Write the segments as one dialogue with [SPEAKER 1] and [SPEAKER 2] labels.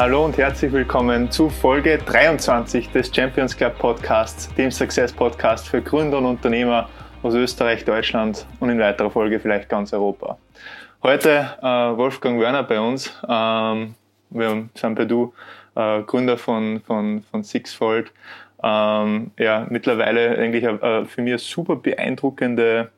[SPEAKER 1] Hallo und herzlich willkommen zu Folge 23 des Champions Club Podcasts, dem Success Podcast für Gründer und Unternehmer aus Österreich, Deutschland und in weiterer Folge vielleicht ganz Europa. Heute äh, Wolfgang Werner bei uns. Ähm, wir sind bei du äh, Gründer von, von, von Sixfold. Ähm, ja, mittlerweile eigentlich äh, für mich super beeindruckende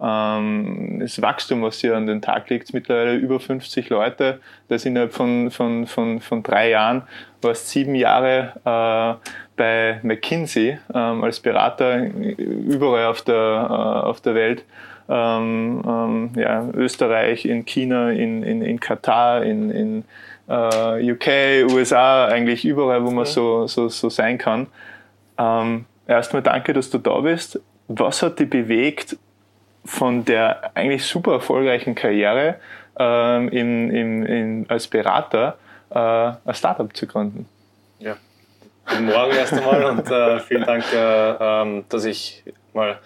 [SPEAKER 1] das Wachstum, was hier an den Tag legt, mittlerweile über 50 Leute. Das innerhalb von, von, von, von drei Jahren. Warst sieben Jahre äh, bei McKinsey ähm, als Berater überall auf der, äh, auf der Welt. Ähm, ähm, ja, Österreich, in China, in, in, in Katar, in, in äh, UK, USA, eigentlich überall, wo man so, so, so sein kann. Ähm, erstmal danke, dass du da bist. Was hat dich bewegt, von der eigentlich super erfolgreichen Karriere ähm, in, in, in, als Berater äh, ein Startup zu gründen.
[SPEAKER 2] Ja, guten Morgen erst einmal und äh, vielen Dank, äh, ähm, dass ich mal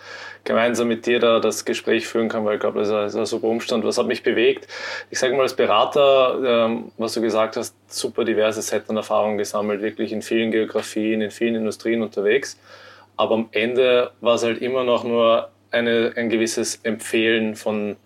[SPEAKER 2] gemeinsam mit dir da das Gespräch führen kann, weil ich glaube, das ist ein, super Umstand. Was hat mich bewegt? Ich sage mal als Berater, ähm, was du gesagt hast, super diverses Set an Erfahrungen gesammelt, wirklich in vielen Geografien, in vielen Industrien unterwegs. Aber am Ende war es halt immer noch nur eine, ein gewisses Empfehlen von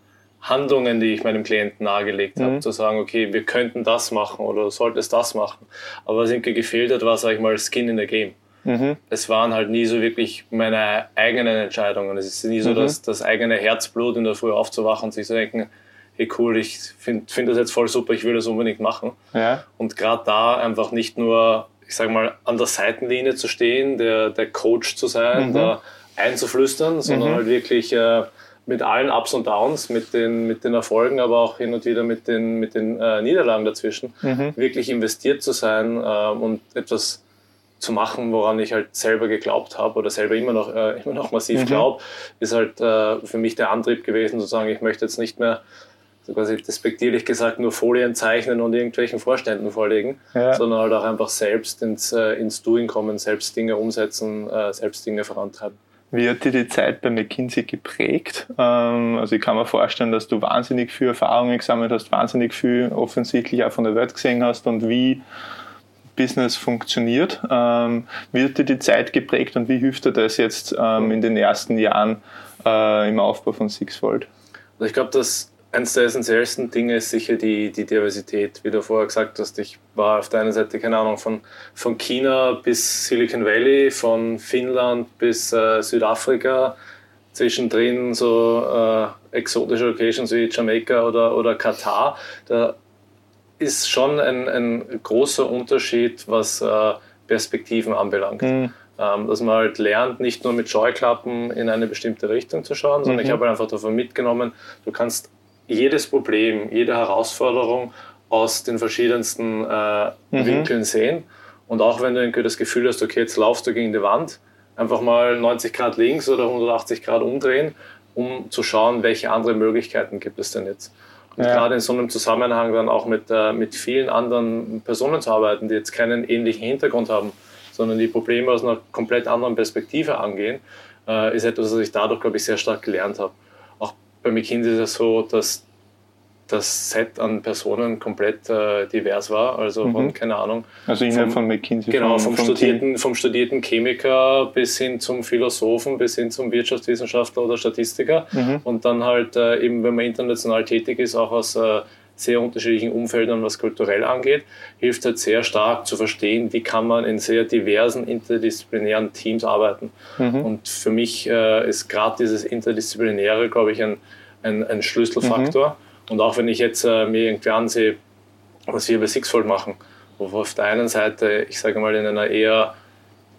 [SPEAKER 2] Handlungen, die ich meinem Klienten nahegelegt habe, mhm. zu sagen, okay, wir könnten das machen oder du solltest das machen. Aber was irgendwie gefehlt hat, war, sag ich mal, Skin in the Game. Mhm. Es waren halt nie so wirklich meine eigenen Entscheidungen. Es ist nie so, mhm. dass das eigene Herzblut in der Früh aufzuwachen und sich zu denken, hey cool, ich finde find das jetzt voll super, ich will das unbedingt machen. Ja. Und gerade da einfach nicht nur, ich sag mal, an der Seitenlinie zu stehen, der, der Coach zu sein, mhm. der einzuflüstern, sondern mhm. halt wirklich äh, mit allen Ups und Downs, mit den, mit den Erfolgen, aber auch hin und wieder mit den, mit den äh, Niederlagen dazwischen, mhm. wirklich investiert zu sein äh, und etwas zu machen, woran ich halt selber geglaubt habe oder selber immer noch, äh, immer noch massiv mhm. glaube, ist halt äh, für mich der Antrieb gewesen, zu sagen, ich möchte jetzt nicht mehr so quasi despektierlich gesagt nur Folien zeichnen und irgendwelchen Vorständen vorlegen, ja. sondern halt auch einfach selbst ins, äh, ins Doing kommen, selbst Dinge umsetzen, äh, selbst Dinge vorantreiben.
[SPEAKER 1] Wie hat dir die Zeit bei McKinsey geprägt? Ähm, also ich kann mir vorstellen, dass du wahnsinnig viel Erfahrungen gesammelt hast, wahnsinnig viel offensichtlich auch von der Welt gesehen hast und wie Business funktioniert. Ähm, wie hat dir die Zeit geprägt und wie hilft dir das jetzt ähm, in den ersten Jahren äh, im Aufbau von Sixfold?
[SPEAKER 2] Ich glaube, dass eines der essentiellsten Dinge ist sicher die, die Diversität. Wie du vorher gesagt hast, ich war auf der einen Seite, keine Ahnung, von, von China bis Silicon Valley, von Finnland bis äh, Südafrika, zwischendrin so äh, exotische Locations wie Jamaika oder, oder Katar. Da ist schon ein, ein großer Unterschied, was äh, Perspektiven anbelangt. Mhm. Ähm, dass man halt lernt, nicht nur mit Scheuklappen in eine bestimmte Richtung zu schauen, sondern mhm. ich habe halt einfach davon mitgenommen, du kannst jedes Problem, jede Herausforderung aus den verschiedensten äh, mhm. Winkeln sehen. Und auch wenn du irgendwie das Gefühl hast, okay, jetzt laufst du gegen die Wand, einfach mal 90 Grad links oder 180 Grad umdrehen, um zu schauen, welche andere Möglichkeiten gibt es denn jetzt. Und ja. gerade in so einem Zusammenhang dann auch mit, äh, mit vielen anderen Personen zu arbeiten, die jetzt keinen ähnlichen Hintergrund haben, sondern die Probleme aus einer komplett anderen Perspektive angehen, äh, ist etwas, was ich dadurch, glaube ich, sehr stark gelernt habe bei McKinsey ist es so, dass das Set an Personen komplett äh, divers war. Also mhm. von, keine Ahnung.
[SPEAKER 1] Also innerhalb von McKinsey.
[SPEAKER 2] Genau, vom, vom, studierten, vom studierten Chemiker bis hin zum Philosophen, bis hin zum Wirtschaftswissenschaftler oder Statistiker. Mhm. Und dann halt äh, eben, wenn man international tätig ist, auch aus äh, sehr unterschiedlichen Umfeldern, was kulturell angeht, hilft halt sehr stark zu verstehen, wie kann man in sehr diversen interdisziplinären Teams arbeiten. Mhm. Und für mich äh, ist gerade dieses Interdisziplinäre, glaube ich, ein, ein, ein Schlüsselfaktor. Mhm. Und auch wenn ich jetzt äh, mir irgendwie ansehe, was wir bei Sixfold machen, wo wir auf der einen Seite, ich sage mal, in einer eher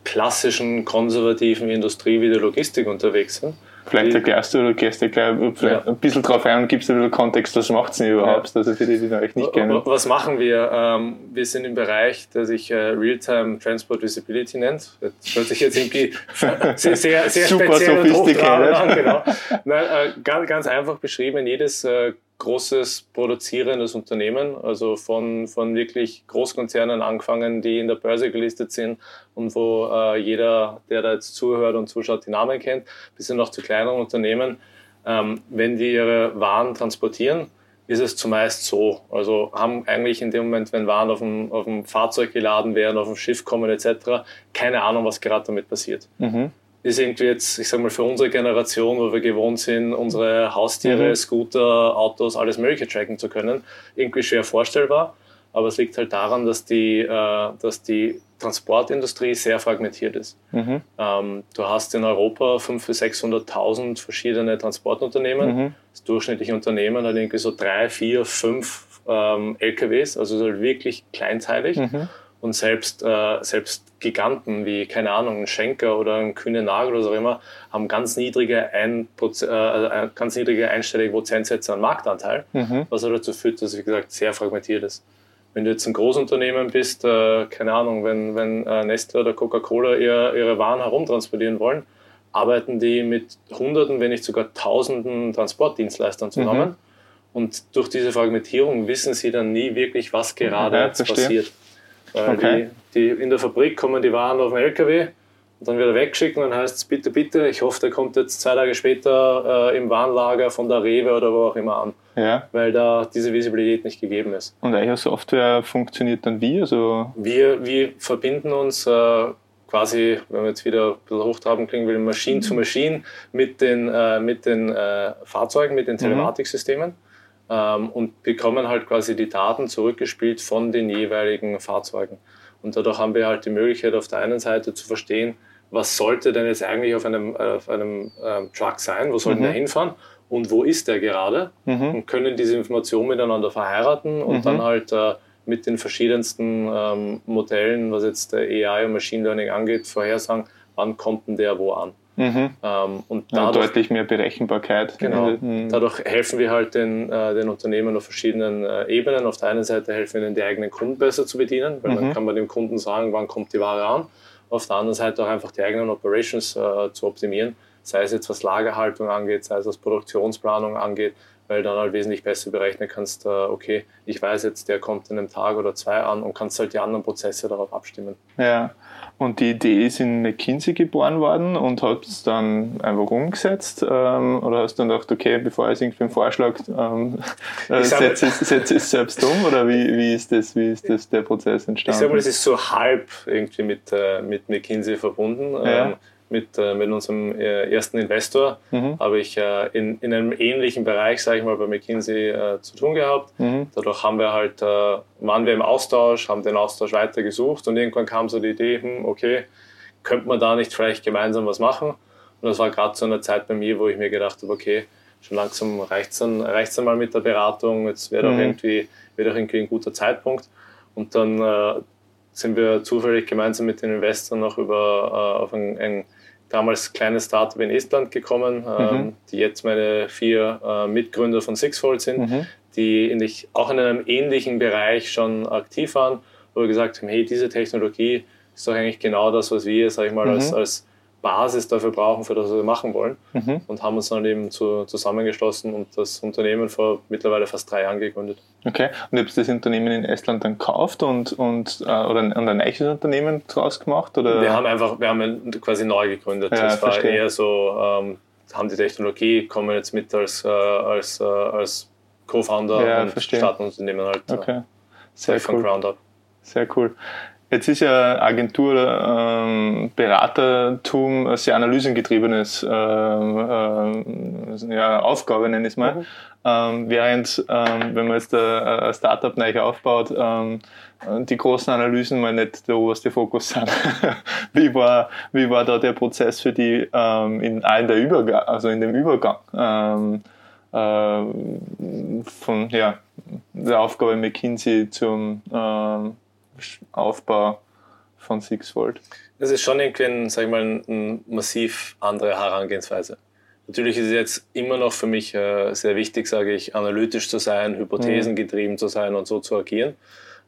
[SPEAKER 2] klassischen, konservativen Industrie wie der Logistik unterwegs sind,
[SPEAKER 1] Vielleicht erklärst du oder gehst du gleich ja. ein bisschen drauf ein und gibst ein bisschen Kontext, was macht es denn überhaupt, ja. also für die, die euch nicht kennen.
[SPEAKER 2] Was machen wir? Ähm, wir sind im Bereich, der sich äh, Real-Time Transport Visibility nennt. Das hört sich jetzt irgendwie sehr, sehr, sehr Super speziell und an. Genau. Nein, äh, ganz, ganz einfach beschrieben, jedes äh, großes produzierendes Unternehmen, also von, von wirklich Großkonzernen angefangen, die in der Börse gelistet sind und wo äh, jeder, der da jetzt zuhört und zuschaut, die Namen kennt, bis hin noch zu kleineren Unternehmen. Ähm, wenn die ihre Waren transportieren, ist es zumeist so. Also haben eigentlich in dem Moment, wenn Waren auf dem, auf dem Fahrzeug geladen werden, auf dem Schiff kommen etc., keine Ahnung, was gerade damit passiert. Mhm. Ist irgendwie jetzt, ich sag mal, für unsere Generation, wo wir gewohnt sind, unsere Haustiere, mhm. Scooter, Autos, alles Mögliche tracken zu können, irgendwie schwer vorstellbar. Aber es liegt halt daran, dass die, äh, dass die Transportindustrie sehr fragmentiert ist. Mhm. Ähm, du hast in Europa 500.000 bis 600.000 verschiedene Transportunternehmen. Mhm. Das durchschnittliche Unternehmen hat irgendwie so drei, vier, fünf ähm, LKWs, also halt wirklich kleinteilig. Mhm. Und selbst, äh, selbst Giganten wie, keine Ahnung, ein Schenker oder ein Kühne Nagel oder so immer, haben ganz niedrige, ein, äh, ganz niedrige einstellige Prozentsätze an Marktanteil, mhm. was halt dazu führt, dass es, wie gesagt, sehr fragmentiert ist. Wenn du jetzt ein Großunternehmen bist, äh, keine Ahnung, wenn, wenn äh, Nestle oder Coca-Cola ihr, ihre Waren herumtransportieren wollen, arbeiten die mit Hunderten, wenn nicht sogar Tausenden Transportdienstleistern zusammen. Mhm. Und durch diese Fragmentierung wissen sie dann nie wirklich, was gerade ja, passiert. Okay. die, die, in der Fabrik kommen die Waren auf den LKW und dann wird er weggeschickt und dann heißt es bitte, bitte, ich hoffe, der kommt jetzt zwei Tage später äh, im Warenlager von der Rewe oder wo auch immer an. Ja. Weil da diese Visibilität nicht gegeben ist.
[SPEAKER 1] Und eure Software funktioniert dann wie? Also
[SPEAKER 2] wir, wir verbinden uns äh, quasi, wenn wir jetzt wieder ein bisschen hochtraben kriegen will, Maschine mhm. zu Maschine mit den, äh, mit den äh, Fahrzeugen, mit den. Telematiksystemen. Mhm. Ähm, und bekommen halt quasi die Daten zurückgespielt von den jeweiligen Fahrzeugen. Und dadurch haben wir halt die Möglichkeit, auf der einen Seite zu verstehen, was sollte denn jetzt eigentlich auf einem, auf einem ähm, Truck sein, wo sollte mhm. der hinfahren und wo ist der gerade mhm. und können diese Informationen miteinander verheiraten und mhm. dann halt äh, mit den verschiedensten ähm, Modellen, was jetzt der AI und Machine Learning angeht, vorhersagen, wann kommt denn der wo an. Mhm.
[SPEAKER 1] Ähm, und dadurch, ja, deutlich mehr Berechenbarkeit.
[SPEAKER 2] Genau. Mhm. Dadurch helfen wir halt den, äh, den Unternehmen auf verschiedenen äh, Ebenen. Auf der einen Seite helfen wir ihnen, die eigenen Kunden besser zu bedienen, weil mhm. dann kann man dem Kunden sagen, wann kommt die Ware an. Auf der anderen Seite auch einfach die eigenen Operations äh, zu optimieren, sei es jetzt was Lagerhaltung angeht, sei es was Produktionsplanung angeht, weil dann halt wesentlich besser berechnen kannst, äh, okay, ich weiß jetzt, der kommt in einem Tag oder zwei an und kannst halt die anderen Prozesse darauf abstimmen.
[SPEAKER 1] Ja, und die Idee ist in McKinsey geboren worden und hat es dann einfach umgesetzt? Ähm, oder hast du dann gedacht, okay, bevor ich irgendwie einen Vorschlag ähm, äh, setze setz es selbst um? Oder wie, wie, ist das, wie ist das der Prozess entstanden?
[SPEAKER 2] Ich sage mal, es ist so halb irgendwie mit, äh, mit McKinsey verbunden. Ja. Ähm, mit, äh, mit unserem äh, ersten Investor mhm. habe ich äh, in, in einem ähnlichen Bereich, sage ich mal, bei McKinsey zu tun gehabt. Mhm. Dadurch haben wir halt, waren wir im Austausch, haben den Austausch weiter gesucht und irgendwann kam so die Idee, hm, okay, könnte man da nicht vielleicht gemeinsam was machen? Und das war gerade zu einer Zeit bei mir, wo ich mir gedacht habe, okay, schon langsam reicht es dann, reicht's dann mal mit der Beratung, jetzt wäre mhm. doch irgendwie, doch irgendwie ein guter Zeitpunkt. Und dann sind wir zufällig gemeinsam mit den Investoren noch über auf ein, ein damals kleines Startup in Estland gekommen, mhm. ähm, die jetzt meine vier äh, Mitgründer von Sixfold sind, mhm. die in, auch in einem ähnlichen Bereich schon aktiv waren, wo wir gesagt haben, hey, diese Technologie ist doch eigentlich genau das, was wir, sag ich mal, mhm. als, als Basis dafür brauchen, für das, was wir machen wollen. Mhm. Und haben uns dann eben zu, zusammengeschlossen und das Unternehmen vor mittlerweile fast drei Jahren gegründet.
[SPEAKER 1] Okay, und ihr habt das Unternehmen in Estland dann gekauft und, und, äh, oder ein, ein neues Unternehmen draus gemacht? Oder?
[SPEAKER 2] Wir haben einfach, wir haben quasi neu gegründet. Ja, das war verstehe. eher so, ähm, haben die Technologie, kommen jetzt mit als, äh, als, äh, als Co-Founder ja, und verstehe. starten Unternehmen halt
[SPEAKER 1] äh, okay. Sehr von cool. Ground Up. Sehr cool. Jetzt ist ja Agentur ähm, Beratertum ein sehr analysengetriebenes ähm, äh, ja, Aufgabe, nenne ich es mal. Mhm. Ähm, während, ähm, wenn man jetzt ein Startup neu aufbaut, ähm, die großen Analysen mal nicht der oberste Fokus sind. wie, war, wie war da der Prozess für die ähm, in allen der Übergang, also in dem Übergang ähm, äh, von ja, der Aufgabe McKinsey zum ähm, Aufbau von Sixfold?
[SPEAKER 2] Das ist schon irgendwie ein, sag ich mal, eine massiv andere Herangehensweise. Natürlich ist es jetzt immer noch für mich äh, sehr wichtig, sage ich, analytisch zu sein, hypothesengetrieben mhm. zu sein und so zu agieren.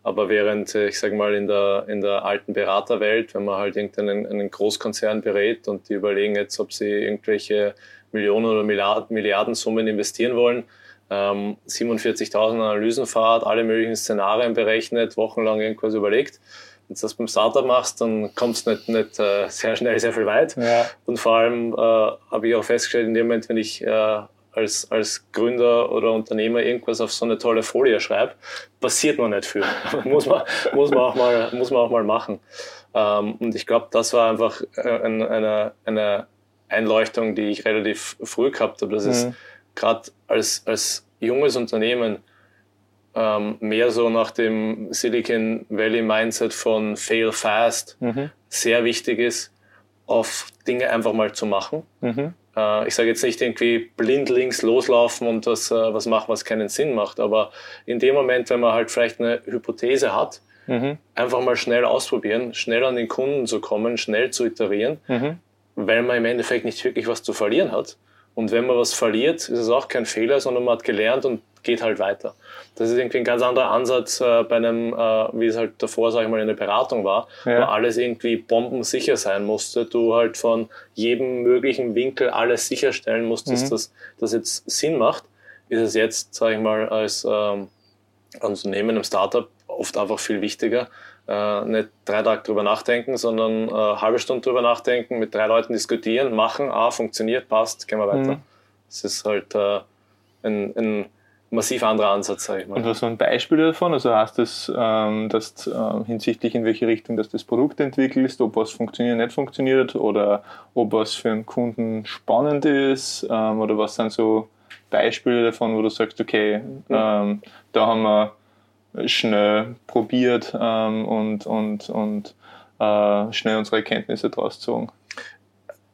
[SPEAKER 2] Aber während, äh, ich sage mal, in der, in der alten Beraterwelt, wenn man halt irgendeinen einen Großkonzern berät und die überlegen jetzt, ob sie irgendwelche Millionen oder Milliarden, Milliardensummen investieren wollen, ähm, 47.000 Analysen fahrt, alle möglichen Szenarien berechnet, wochenlang irgendwas überlegt. Wenn du das beim Startup machst, dann kommst du nicht, nicht äh, sehr schnell sehr viel weit. Ja. Und vor allem äh, habe ich auch festgestellt, in dem Moment, wenn ich äh, als, als Gründer oder Unternehmer irgendwas auf so eine tolle Folie schreibe, passiert man nicht viel. muss, man, muss, man auch mal, muss man auch mal machen. Ähm, und ich glaube, das war einfach äh, eine, eine Einleuchtung, die ich relativ früh gehabt habe. Das mhm. ist gerade als, als junges Unternehmen ähm, mehr so nach dem Silicon Valley Mindset von Fail Fast mhm. sehr wichtig ist, auf Dinge einfach mal zu machen. Mhm. Äh, ich sage jetzt nicht irgendwie blindlings loslaufen und das, äh, was machen, was keinen Sinn macht, aber in dem Moment, wenn man halt vielleicht eine Hypothese hat, mhm. einfach mal schnell ausprobieren, schnell an den Kunden zu kommen, schnell zu iterieren, mhm. weil man im Endeffekt nicht wirklich was zu verlieren hat. Und wenn man was verliert, ist es auch kein Fehler, sondern man hat gelernt und geht halt weiter. Das ist irgendwie ein ganz anderer Ansatz äh, bei einem, äh, wie es halt davor, sage ich mal, in der Beratung war, ja. wo alles irgendwie bombensicher sein musste. Du halt von jedem möglichen Winkel alles sicherstellen musstest, mhm. dass das jetzt Sinn macht. Ist es jetzt, sage ich mal, als ähm, Unternehmen im Startup oft einfach viel wichtiger, äh, nicht drei Tage drüber nachdenken, sondern äh, halbe Stunde drüber nachdenken, mit drei Leuten diskutieren, machen, ah, funktioniert, passt, gehen wir weiter. Mhm. Das ist halt äh, ein, ein massiv anderer Ansatz, sage ich mal.
[SPEAKER 1] Und was waren Beispiele davon? Also heißt das, ähm, dass äh, hinsichtlich in welche Richtung dass das Produkt entwickelst, ob was funktioniert, nicht funktioniert oder ob was für einen Kunden spannend ist ähm, oder was sind so Beispiele davon, wo du sagst, okay, ähm, da haben wir schnell probiert ähm, und, und, und äh, schnell unsere Erkenntnisse draus gezogen?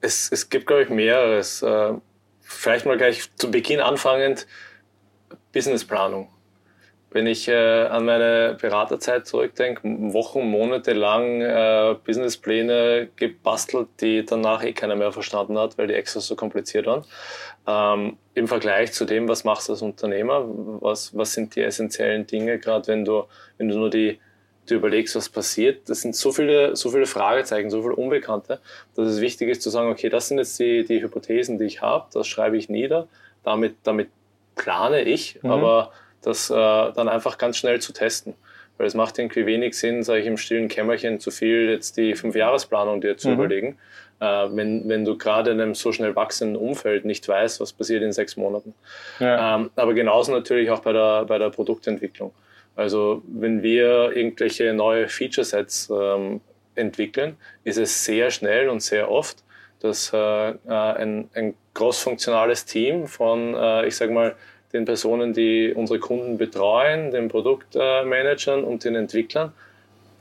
[SPEAKER 2] Es, es gibt, glaube ich, mehreres. Äh, vielleicht mal gleich zu Beginn anfangend Businessplanung. Wenn ich äh, an meine Beraterzeit zurückdenke, Wochen, Monate lang äh, Businesspläne gebastelt, die danach eh keiner mehr verstanden hat, weil die extra so kompliziert waren. Ähm, Im Vergleich zu dem, was machst du als Unternehmer, was, was sind die essentiellen Dinge, gerade wenn du, wenn du nur die, du überlegst, was passiert, das sind so viele, so viele Fragezeichen, so viele Unbekannte, dass es wichtig ist zu sagen, okay, das sind jetzt die, die Hypothesen, die ich habe, das schreibe ich nieder, damit, damit plane ich, mhm. aber das äh, dann einfach ganz schnell zu testen. Weil es macht irgendwie wenig Sinn, sage ich im stillen Kämmerchen, zu viel jetzt die Fünfjahresplanung dir zu mhm. überlegen, äh, wenn, wenn du gerade in einem so schnell wachsenden Umfeld nicht weißt, was passiert in sechs Monaten. Ja. Ähm, aber genauso natürlich auch bei der, bei der Produktentwicklung. Also wenn wir irgendwelche neue Feature-Sets ähm, entwickeln, ist es sehr schnell und sehr oft, dass äh, äh ein, ein großfunktionales Team von, äh, ich sage mal, den Personen, die unsere Kunden betreuen, den Produktmanagern und den Entwicklern,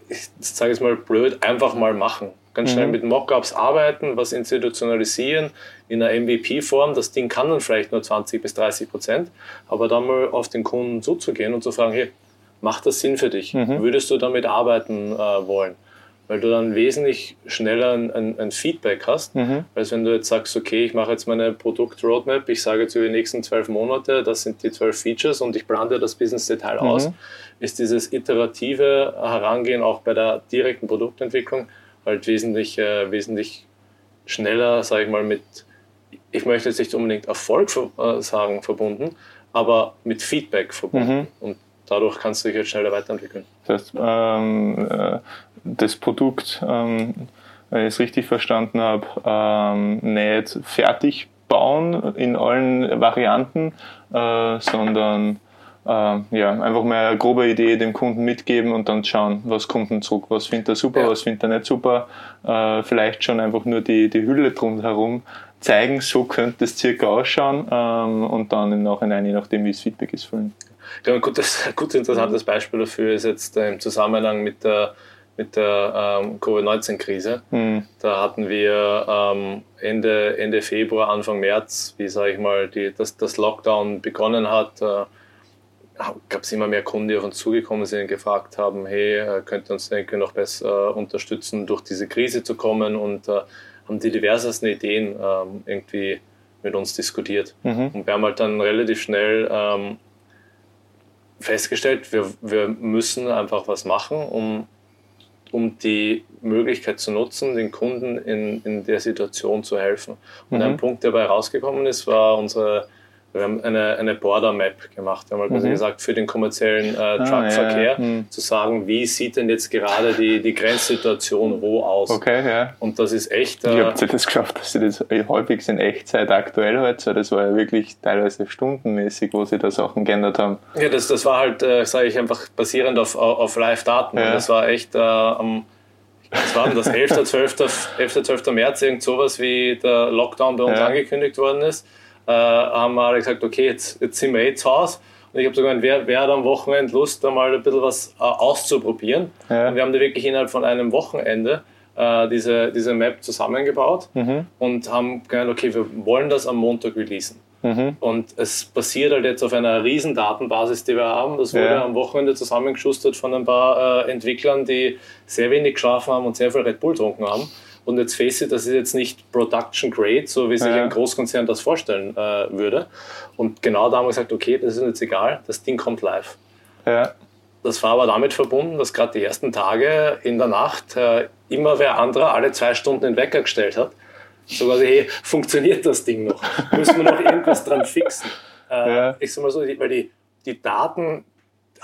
[SPEAKER 2] ich sage es mal blöd, einfach mal machen. Ganz schnell mhm. mit Mockups arbeiten, was institutionalisieren in einer MVP-Form. Das Ding kann dann vielleicht nur 20 bis 30 Prozent, aber dann mal auf den Kunden zuzugehen und zu fragen, hey, macht das Sinn für dich? Mhm. Würdest du damit arbeiten äh, wollen? Weil du dann wesentlich schneller ein, ein, ein Feedback hast, mhm. als wenn du jetzt sagst, okay, ich mache jetzt meine Produkt-Roadmap, ich sage jetzt über die nächsten zwölf Monate, das sind die zwölf Features und ich plane das Business-Detail mhm. aus, ist dieses iterative Herangehen auch bei der direkten Produktentwicklung halt wesentlich, äh, wesentlich schneller, sage ich mal, mit, ich möchte jetzt nicht unbedingt Erfolg äh, sagen, verbunden, aber mit Feedback verbunden. Mhm. Und dadurch kannst du dich jetzt schneller weiterentwickeln.
[SPEAKER 1] Das heißt, ähm, äh, das Produkt, ähm, wenn ich es richtig verstanden habe, ähm, nicht fertig bauen in allen Varianten, äh, sondern äh, ja, einfach mal eine grobe Idee dem Kunden mitgeben und dann schauen, was kommt denn zurück, was findet er super, ja. was findet er nicht super. Äh, vielleicht schon einfach nur die, die Hülle drumherum zeigen, so könnte es circa ausschauen ähm, und dann im Nachhinein, je nachdem wie das Feedback ist, füllen.
[SPEAKER 2] Ja, ein gutes, gutes interessantes Beispiel dafür ist jetzt im Zusammenhang mit der mit der ähm, Covid-19-Krise. Mhm. Da hatten wir ähm, Ende, Ende Februar, Anfang März, wie sage ich mal, die, das, das Lockdown begonnen hat, äh, gab es immer mehr Kunden, die auf uns zugekommen sind und gefragt haben, hey, äh, könnt ihr uns irgendwie noch besser äh, unterstützen, durch diese Krise zu kommen und äh, haben die diversesten Ideen ähm, irgendwie mit uns diskutiert. Mhm. Und wir haben halt dann relativ schnell ähm, festgestellt, wir, wir müssen einfach was machen, um um die Möglichkeit zu nutzen, den Kunden in, in der Situation zu helfen. Und mhm. ein Punkt, der dabei rausgekommen ist, war unsere Wir haben eine, eine Border Map gemacht. Wir haben halt mhm. gesagt, für den kommerziellen äh, ah, Truckverkehr ah, ja. mhm. zu sagen, wie sieht denn jetzt gerade die, die Grenzsituation wo aus?
[SPEAKER 1] Okay, ja.
[SPEAKER 2] Und das ist echt.
[SPEAKER 1] Äh, Wie habt ihr das geschafft, dass ihr das häufig in Echtzeit aktuell heute? Das war ja wirklich teilweise stundenmäßig, wo sie da Sachen geändert haben.
[SPEAKER 2] Ja, das, das war halt, äh, sage ich einfach, basierend auf, auf Live-Daten. Ja. Das war echt äh, am was war das? 11. 12. 11. 12. März, irgend sowas wie der Lockdown bei uns ja. angekündigt worden ist äh, haben wir alle gesagt, okay, jetzt, jetzt sind wir eh zu Hause. Und ich habe sogar wer, wer hat am Wochenende Lust, da mal ein bisschen was äh, auszuprobieren. Ja. Und wir haben da wirklich innerhalb von einem Wochenende äh, diese, diese Map zusammengebaut mhm. und haben gesagt, okay, wir wollen das am Montag releasen. Mhm. Und es basiert halt jetzt auf einer riesen Datenbasis, die wir haben. Das wurde ja. am Wochenende zusammengeschustert von ein paar äh, Entwicklern, die sehr wenig geschlafen haben und sehr viel Red Bull getrunken haben. Und jetzt face it, das ist jetzt nicht Production Grade, so wie sich ja. ein Großkonzern das vorstellen äh, würde. Und genau da haben wir gesagt, okay, das ist jetzt egal, das Ding kommt live. Ja. Das war aber damit verbunden, dass gerade die ersten Tage in der Nacht äh, immer wer andere alle zwei Stunden den Wecker gestellt hat. So quasi, hey, funktioniert das Ding noch? Müssen wir noch irgendwas dran fixen? Äh, ja. Ich sag mal so, weil die, die Daten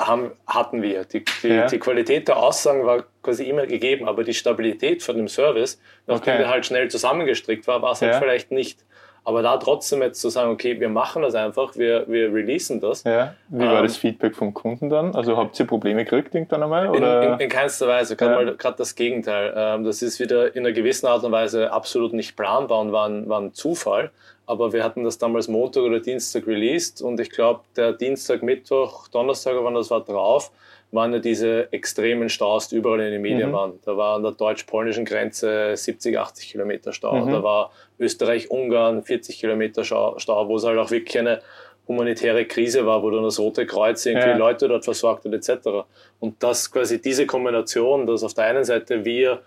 [SPEAKER 2] haben, hatten wir. Die, die, ja. die, Qualität der Aussagen war quasi immer gegeben, aber die Stabilität von dem Service, nachdem okay. der halt schnell zusammengestrickt war, war es halt vielleicht nicht. Aber da trotzdem jetzt zu sagen, okay, wir machen das einfach, wir, wir releasen das.
[SPEAKER 1] Ja. Wie war ähm, das Feedback vom Kunden dann? Also habt ihr Probleme gekriegt irgendwann einmal?
[SPEAKER 2] Oder? In, in, in keinster Weise, gerade ja. das Gegenteil. Ähm, das ist wieder in einer gewissen Art und Weise absolut nicht planbar und war ein, war ein Zufall. Aber wir hatten das damals Montag oder Dienstag released und ich glaube, der Dienstag, Mittwoch, Donnerstag, wann das war drauf, waren ja diese extremen Staus, die überall in den Medien mhm. waren. Da war an der deutsch-polnischen Grenze 70, 80 Kilometer Stau. Mhm. Da war Österreich-Ungarn 40 Kilometer Stau, wo es halt auch wirklich eine humanitäre Krise war, wo dann das Rote Kreuz irgendwie ja. Leute dort versorgt hat etc. Und das quasi diese Kombination, dass auf der einen Seite wir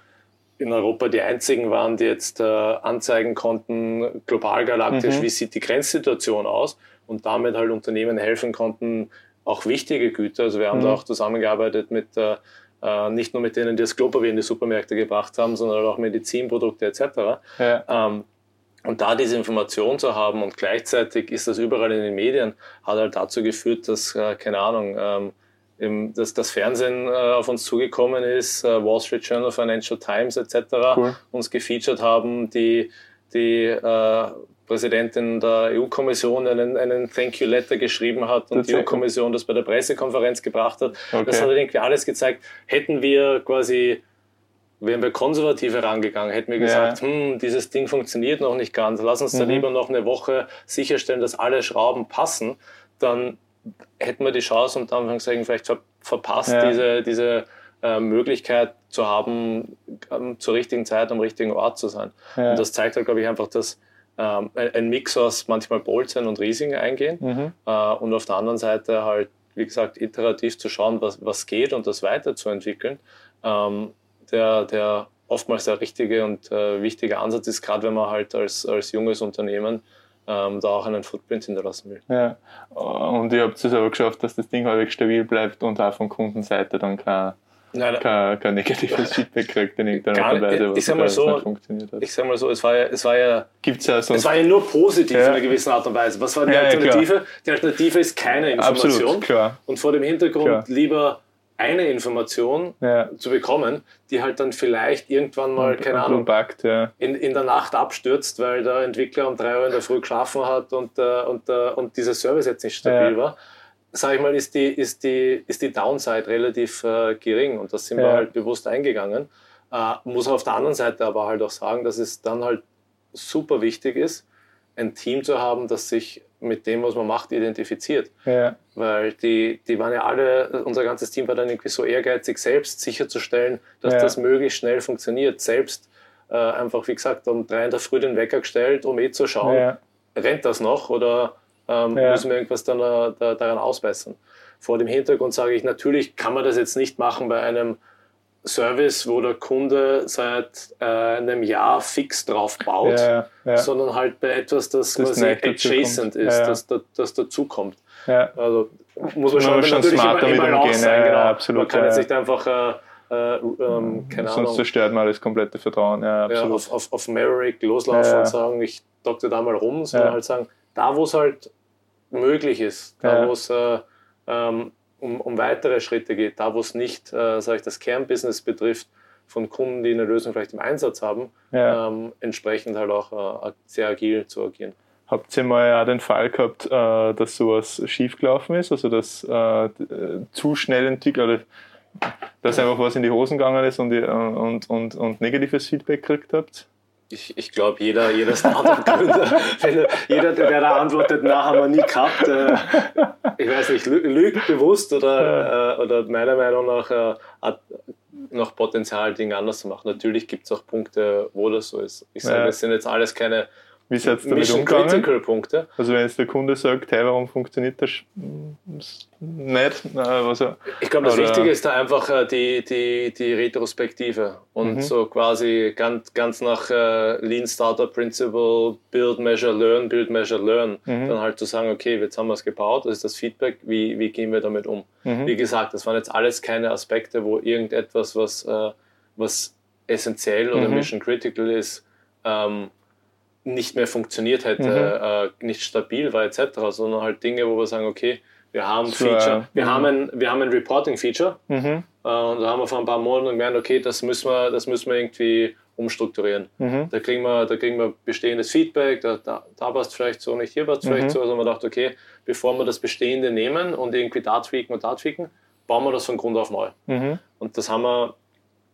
[SPEAKER 2] in Europa die einzigen waren, die jetzt äh, anzeigen konnten, global galaktisch, mhm. wie sieht die Grenzsituation aus und damit halt Unternehmen helfen konnten, auch wichtige Güter. Also wir haben mhm. da auch zusammengearbeitet mit äh, äh, nicht nur mit denen, die das Klopapier in die Supermärkte gebracht haben, sondern auch Medizinprodukte etc. Ja. Ähm, und da diese Information zu haben und gleichzeitig ist das überall in den Medien, hat halt dazu geführt, dass, äh, keine Ahnung, ähm, dass das Fernsehen äh, auf uns zugekommen ist, äh, Wall Street Journal, Financial Times etc. Cool. uns gefeatured haben, die, die äh, Präsidentin der EU-Kommission einen, einen Thank You Letter geschrieben hat und die EU-Kommission das bei der Pressekonferenz gebracht hat. Okay. Das hat irgendwie alles gezeigt. Hätten wir quasi, wären wir konservativ herangegangen, hätten wir gesagt, ja. hm, dieses Ding funktioniert noch nicht ganz, lass uns mhm. da lieber noch eine Woche sicherstellen, dass alle Schrauben passen, dann hätten wir die Chance und Anführungszeichen vielleicht ver verpasst, ja. diese, diese äh, Möglichkeit zu haben, ähm, zur richtigen Zeit am richtigen Ort zu sein. Ja. Und das zeigt halt, glaube ich, einfach, dass ähm, ein Mix aus manchmal Bolzen und Riesingen eingehen mhm. äh, und auf der anderen Seite halt, wie gesagt, iterativ zu schauen, was, was geht und das weiterzuentwickeln. Ähm, der, der oftmals der richtige und äh, wichtige Ansatz ist, gerade wenn man halt als, als junges Unternehmen ähm, da auch einen Footprint hinterlassen will.
[SPEAKER 1] Ja, und ihr habt es aber geschafft, dass das Ding halbwegs stabil bleibt und auch von Kundenseite dann kein, Nein, kein, kein negatives Feedback kriegt in irgendeiner Weise,
[SPEAKER 2] was ich sag mal so, funktioniert hat. Ich sag mal so, es war ja, es war ja, Gibt's ja sonst, es war ja nur positiv ja. in einer gewissen Art und Weise. Was war die ja, Alternative? Die Alternative ist keine Information. Absolut, klar. Und vor dem Hintergrund klar. lieber eine Information ja. zu bekommen, die halt dann vielleicht irgendwann mal, keine Ahnung, Backt, ja. in, in der Nacht abstürzt, weil der Entwickler um drei Uhr in der Früh geschlafen hat und, äh, und, äh, und dieser Service jetzt nicht stabil ja. war. Sag ich mal, ist die, ist die, ist die Downside relativ äh, gering und das sind wir halt bewusst eingegangen. Äh, muss auf der anderen Seite aber halt auch sagen, dass es dann halt super wichtig ist, ein Team zu haben, das sich mit dem, was man macht, identifiziert. Ja. Weil die, die waren ja alle, unser ganzes Team war dann irgendwie so ehrgeizig, selbst sicherzustellen, dass ja. das möglichst schnell funktioniert. Selbst äh, einfach, wie gesagt, um drei in der Früh den Wecker gestellt, um eh zu schauen, ja. rennt das noch oder ähm, müssen wir irgendwas dann, äh, da, daran ausbessern. Vor dem Hintergrund sage ich, natürlich kann man das jetzt nicht machen bei einem Service, wo der Kunde seit äh, einem Jahr fix drauf baut, ja, ja. sondern halt bei etwas, das, das quasi adjacent ist, ja, das, das, das dazukommt. Also muss man schon, schon natürlich smarter immer, immer mit sein, genau. absolut, Man kann jetzt nicht einfach äh, äh, ähm, keine
[SPEAKER 1] Sonst Ahnung, zerstört man das komplette Vertrauen.
[SPEAKER 2] Auf, auf, auf Maverick loslaufen und sagen, ich dokte da mal rum, sondern halt sagen, da wo es halt möglich ist, da wo es äh, ähm, um, um weitere Schritte geht, da wo es nicht, äh, sage ich, das Kernbusiness betrifft, von Kunden, die eine Lösung vielleicht im Einsatz haben,
[SPEAKER 1] Ja.
[SPEAKER 2] ähm, entsprechend halt auch äh, sehr agil zu agieren.
[SPEAKER 1] Habt ihr mal auch den Fall gehabt, äh, dass sowas schiefgelaufen ist? Also dass äh, d- zu schnell entwickelt oder dass einfach was in die Hosen gegangen ist und, und, und, und negatives Feedback gekriegt habt?
[SPEAKER 2] Ich, ich glaube, jeder, jeder Startup-Gründer, jeder, der da antwortet, na, haben wir nie gehabt, äh, ich weiß nicht, lü- lügt bewusst oder, äh, oder meiner Meinung nach äh, hat noch Potenzial, Dinge anders zu machen. Natürlich gibt es auch Punkte, wo das so ist. Ich sage,
[SPEAKER 1] Ja.
[SPEAKER 2] das sind jetzt alles keine
[SPEAKER 1] Wie seid ihr damit
[SPEAKER 2] Mission
[SPEAKER 1] umgegangen?
[SPEAKER 2] Critical Punkte.
[SPEAKER 1] Also wenn jetzt der Kunde sagt, hey, warum funktioniert das nicht? Also,
[SPEAKER 2] Ich glaube, das Wichtige ist da einfach äh, die, die, die Retrospektive und
[SPEAKER 1] Mhm.
[SPEAKER 2] so quasi ganz, ganz nach äh, Lean Startup Principle, Build, Measure, Learn, Build, Measure, Learn.
[SPEAKER 1] Mhm.
[SPEAKER 2] Dann halt zu sagen, okay, jetzt haben wir es gebaut, das ist das Feedback, wie, wie gehen wir damit um?
[SPEAKER 1] Mhm.
[SPEAKER 2] Wie gesagt, das waren jetzt alles keine Aspekte, wo irgendetwas, was, äh, was essentiell oder
[SPEAKER 1] Mhm.
[SPEAKER 2] Mission Critical ist, ähm, nicht mehr funktioniert hätte, äh, nicht stabil war etc., sondern halt Dinge, wo wir sagen, okay, wir haben
[SPEAKER 1] So,
[SPEAKER 2] Feature, wir
[SPEAKER 1] mhm.
[SPEAKER 2] haben ein, wir haben ein Reporting-Feature
[SPEAKER 1] mhm.
[SPEAKER 2] äh, und da haben wir vor ein paar Monaten gemerkt, okay, das müssen wir, das müssen wir irgendwie umstrukturieren.
[SPEAKER 1] Mhm.
[SPEAKER 2] Da kriegen wir, da kriegen wir bestehendes Feedback, da, da, da passt vielleicht so nicht, hier passt vielleicht
[SPEAKER 1] Mhm.
[SPEAKER 2] so. Also haben wir gedacht, okay, bevor wir das Bestehende nehmen und irgendwie da tweaken und da tweaken, bauen wir das von Grund auf neu.
[SPEAKER 1] Mhm.
[SPEAKER 2] Und das haben wir,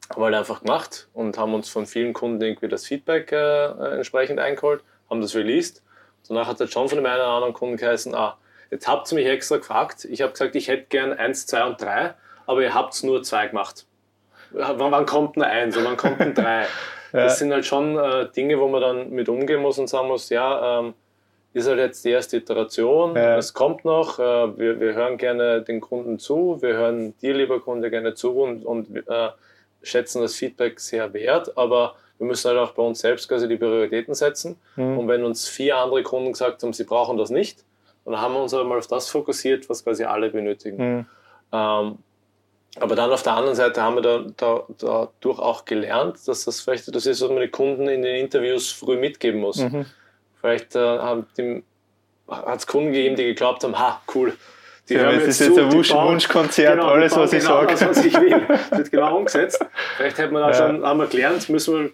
[SPEAKER 2] haben wir halt einfach gemacht und haben uns von vielen Kunden irgendwie das Feedback äh, äh, entsprechend eingeholt, haben das released. Danach hat es schon von dem einen oder anderen Kunden geheißen, ah, jetzt habt ihr mich extra gefragt. Ich habe gesagt, ich hätte gern eins, zwei und drei, aber ihr habt nur zwei gemacht. Wann, wann kommt ein eins und wann kommt ein drei?
[SPEAKER 1] Ja.
[SPEAKER 2] Das sind halt schon äh, Dinge, wo man dann mit umgehen muss und sagen muss, ja, ähm, ist halt jetzt die erste Iteration,
[SPEAKER 1] Ja.
[SPEAKER 2] es kommt noch, äh, wir, wir hören gerne den Kunden zu, wir hören dir, lieber Kunde, gerne zu und, und äh, schätzen das Feedback sehr wert, aber wir müssen halt auch bei uns selbst quasi die Prioritäten setzen.
[SPEAKER 1] Mhm.
[SPEAKER 2] Und wenn uns vier andere Kunden gesagt haben, sie brauchen das nicht, dann haben wir uns halt mal auf das fokussiert, was quasi alle benötigen.
[SPEAKER 1] Mhm.
[SPEAKER 2] Ähm, aber dann auf der anderen Seite haben wir da, da, dadurch auch gelernt, dass das vielleicht das ist, was man den Kunden in den Interviews früh mitgeben muss.
[SPEAKER 1] Mhm.
[SPEAKER 2] Vielleicht äh, hat es Kunden gegeben, die geglaubt haben, ha, cool. Die
[SPEAKER 1] Ja, es ist jetzt
[SPEAKER 2] zu,
[SPEAKER 1] ein Wunsch-
[SPEAKER 2] bauen-
[SPEAKER 1] Wunschkonzert,
[SPEAKER 2] genau,
[SPEAKER 1] alles, was ich
[SPEAKER 2] genau
[SPEAKER 1] sag.
[SPEAKER 2] Das, was ich will. Das wird genau umgesetzt. Vielleicht hätten wir da
[SPEAKER 1] Ja.
[SPEAKER 2] schon, wir gelernt, müssen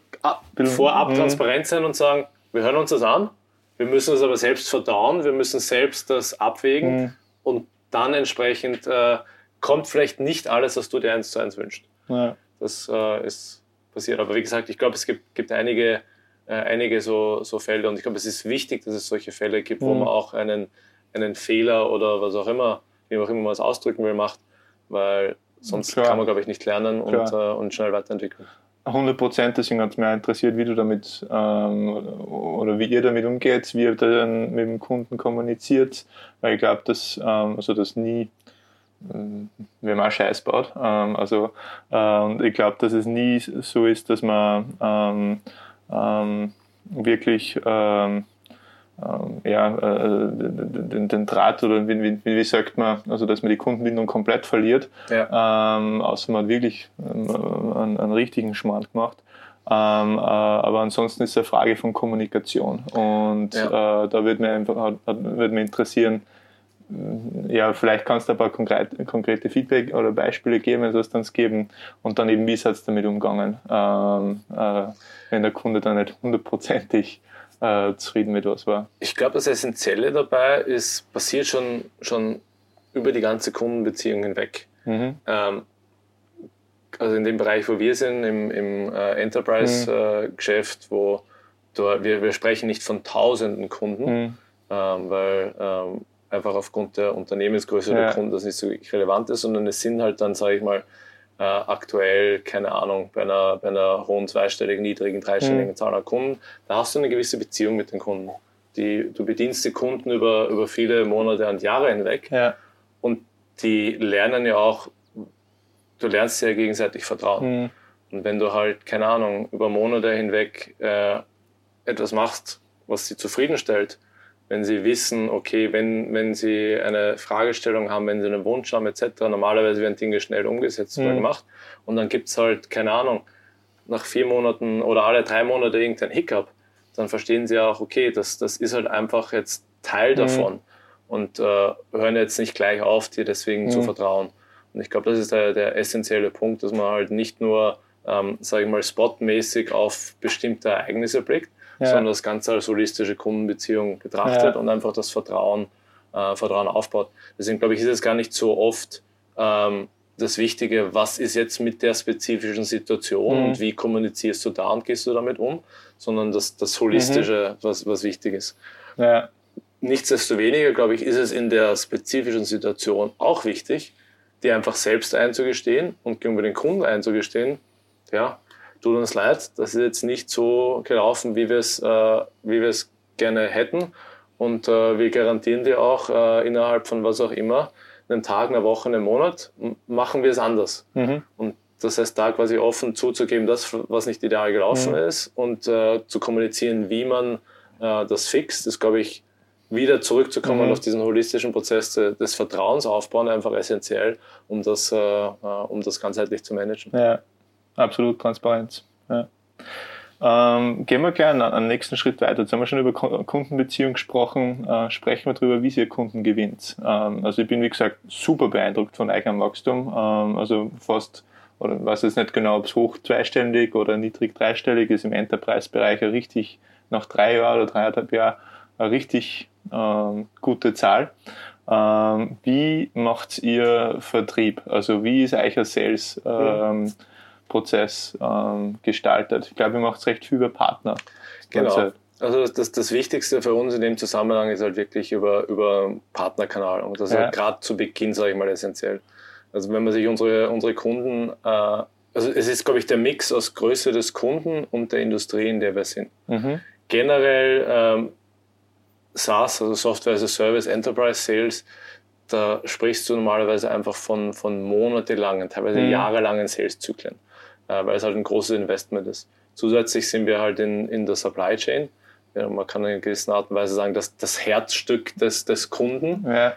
[SPEAKER 2] wir vorab
[SPEAKER 1] mhm.
[SPEAKER 2] transparent sein und sagen, wir hören uns das an, wir müssen es aber selbst verdauen, wir müssen selbst das abwägen
[SPEAKER 1] Mhm.
[SPEAKER 2] und dann entsprechend äh, kommt vielleicht nicht alles, was du dir eins zu eins wünschst.
[SPEAKER 1] Ja.
[SPEAKER 2] Das äh, ist passiert. Aber wie gesagt, ich glaube, es gibt, gibt einige, äh, einige so, so Fälle und ich glaube, es ist wichtig, dass es solche Fälle gibt, wo
[SPEAKER 1] Mhm.
[SPEAKER 2] man auch einen, einen Fehler oder was auch immer, wie auch immer man es ausdrücken will, macht, weil sonst
[SPEAKER 1] Klar.
[SPEAKER 2] kann man, glaube ich, nicht lernen und, äh, und schnell weiterentwickeln.
[SPEAKER 1] 100 Prozent, deswegen hat es mich interessiert, wie du damit ähm, oder wie ihr damit umgeht, wie ihr dann mit dem Kunden kommuniziert, weil ich glaube, dass ähm, also das nie ähm, wenn man Scheiß baut. Ähm, also äh, und ich glaube, dass es nie so ist, dass man ähm, ähm, wirklich ähm, ähm, ja, äh, den, den Draht oder wie, wie, wie sagt man, also dass man die Kundenbindung komplett verliert,
[SPEAKER 2] Ja.
[SPEAKER 1] ähm, außer man hat wirklich ähm, einen, einen richtigen Schmarrn gemacht. Ähm, äh, aber ansonsten ist es eine Frage von Kommunikation. Und
[SPEAKER 2] Ja.
[SPEAKER 1] äh, da würde mich einfach würde mich interessieren, ja, vielleicht kannst du ein paar konkrete, konkrete Feedback oder Beispiele geben, wenn es dann geben. Und dann eben, wie seid ihr damit umgegangen, ähm, äh, wenn der Kunde dann nicht hundertprozentig äh, zufrieden mit was war.
[SPEAKER 2] Ich glaube, das Essentielle dabei ist, passiert schon, schon über die ganze Kundenbeziehung hinweg.
[SPEAKER 1] Mhm.
[SPEAKER 2] Ähm, also in dem Bereich, wo wir sind, im, im äh, Enterprise-Geschäft, wo da, wir, wir sprechen nicht von tausenden Kunden,
[SPEAKER 1] Mhm.
[SPEAKER 2] ähm, weil ähm, einfach aufgrund der Unternehmensgröße
[SPEAKER 1] Ja.
[SPEAKER 2] der Kunden das nicht so relevant ist, sondern es sind halt dann, sage ich mal, äh, aktuell, keine Ahnung, bei einer, bei einer hohen zweistelligen, niedrigen, dreistelligen
[SPEAKER 1] Mhm.
[SPEAKER 2] Zahl an Kunden, da hast du eine gewisse Beziehung mit den Kunden. Die, du bedienst die Kunden über, über viele Monate und Jahre hinweg
[SPEAKER 1] Ja.
[SPEAKER 2] und die lernen ja auch, du lernst ja gegenseitig vertrauen.
[SPEAKER 1] Mhm.
[SPEAKER 2] Und wenn du halt, keine Ahnung, über Monate hinweg äh, etwas machst, was sie zufriedenstellt, wenn sie wissen, okay, wenn, wenn sie eine Fragestellung haben, wenn sie einen Wunsch haben, etc., normalerweise werden Dinge schnell umgesetzt oder
[SPEAKER 1] Mhm.
[SPEAKER 2] gemacht. Und dann gibt es halt, keine Ahnung, nach vier Monaten oder alle drei Monate irgendein Hiccup, dann verstehen sie auch, okay, das, das ist halt einfach jetzt Teil
[SPEAKER 1] Mhm.
[SPEAKER 2] davon. und äh, hören jetzt nicht gleich auf, dir deswegen mhm. zu vertrauen. Und ich glaube, das ist der, der essentielle Punkt, dass man halt nicht nur, ähm, sage ich mal, spotmäßig auf bestimmte Ereignisse blickt, ja. sondern das Ganze als holistische Kundenbeziehung betrachtet ja. und einfach das Vertrauen, äh, Vertrauen aufbaut. Deswegen glaube ich, ist es gar nicht so oft ähm, das Wichtige, was ist jetzt mit der spezifischen Situation mhm. und wie kommunizierst du da und gehst du damit um, sondern das, das Holistische, mhm. was, was wichtig ist. Ja. Nichtsdestoweniger, glaube ich, ist es in der spezifischen Situation auch wichtig, dir einfach selbst einzugestehen und gegenüber den Kunden einzugestehen, ja, tut uns leid, das ist jetzt nicht so gelaufen, wie wir es, äh, wie wir es gerne hätten. Und äh, wir garantieren dir auch äh, innerhalb von was auch immer, einem Tag, einer Woche, einem Monat, machen wir es anders. Mhm. Und das heißt, da quasi offen zuzugeben, das, was nicht ideal gelaufen mhm. ist und äh, zu kommunizieren, wie man äh, das fixt, ist, glaube ich, wieder zurückzukommen mhm. auf diesen holistischen Prozess des Vertrauens aufbauen, einfach essentiell, um das, äh, äh, um das ganzheitlich zu managen.
[SPEAKER 1] Ja, absolut Transparenz. Ja. Ähm, gehen wir gleich einen, nächsten Schritt weiter. Jetzt haben wir schon über Kundenbeziehung gesprochen. Äh, sprechen wir darüber, wie ihr Kunden gewinnt. Ähm, also ich bin, wie gesagt, super beeindruckt von eigenem Wachstum. Ähm, also fast, oder weiß jetzt nicht genau, ob es hoch zweistellig oder niedrig dreistellig ist, im Enterprise-Bereich richtig nach drei Jahren oder dreieinhalb Jahren eine richtig ähm, gute Zahl. Ähm, wie macht ihr Vertrieb? Also wie ist euer Sales ähm, Prozess ähm, gestaltet? Ich glaube, ihr macht es recht viel über Partner.
[SPEAKER 2] Genau. Also das, das Wichtigste für uns in dem Zusammenhang ist halt wirklich über, über Partnerkanal. Und das ist ja. halt gerade zu Beginn, sage ich mal, essentiell. Also wenn man sich unsere, unsere Kunden, äh, also es ist, glaube ich, der Mix aus Größe des Kunden und der Industrie, in der wir sind. Mhm. Generell ähm, SaaS, also Software as a Service, Enterprise Sales, da sprichst du normalerweise einfach von, von monatelangen, teilweise mhm. jahrelangen Sales-Zyklen, weil es halt ein großes Investment ist. Zusätzlich sind wir halt in, in der Supply Chain. Ja, man kann in gewisser Art und Weise sagen, dass das Herzstück des, des Kunden, ja.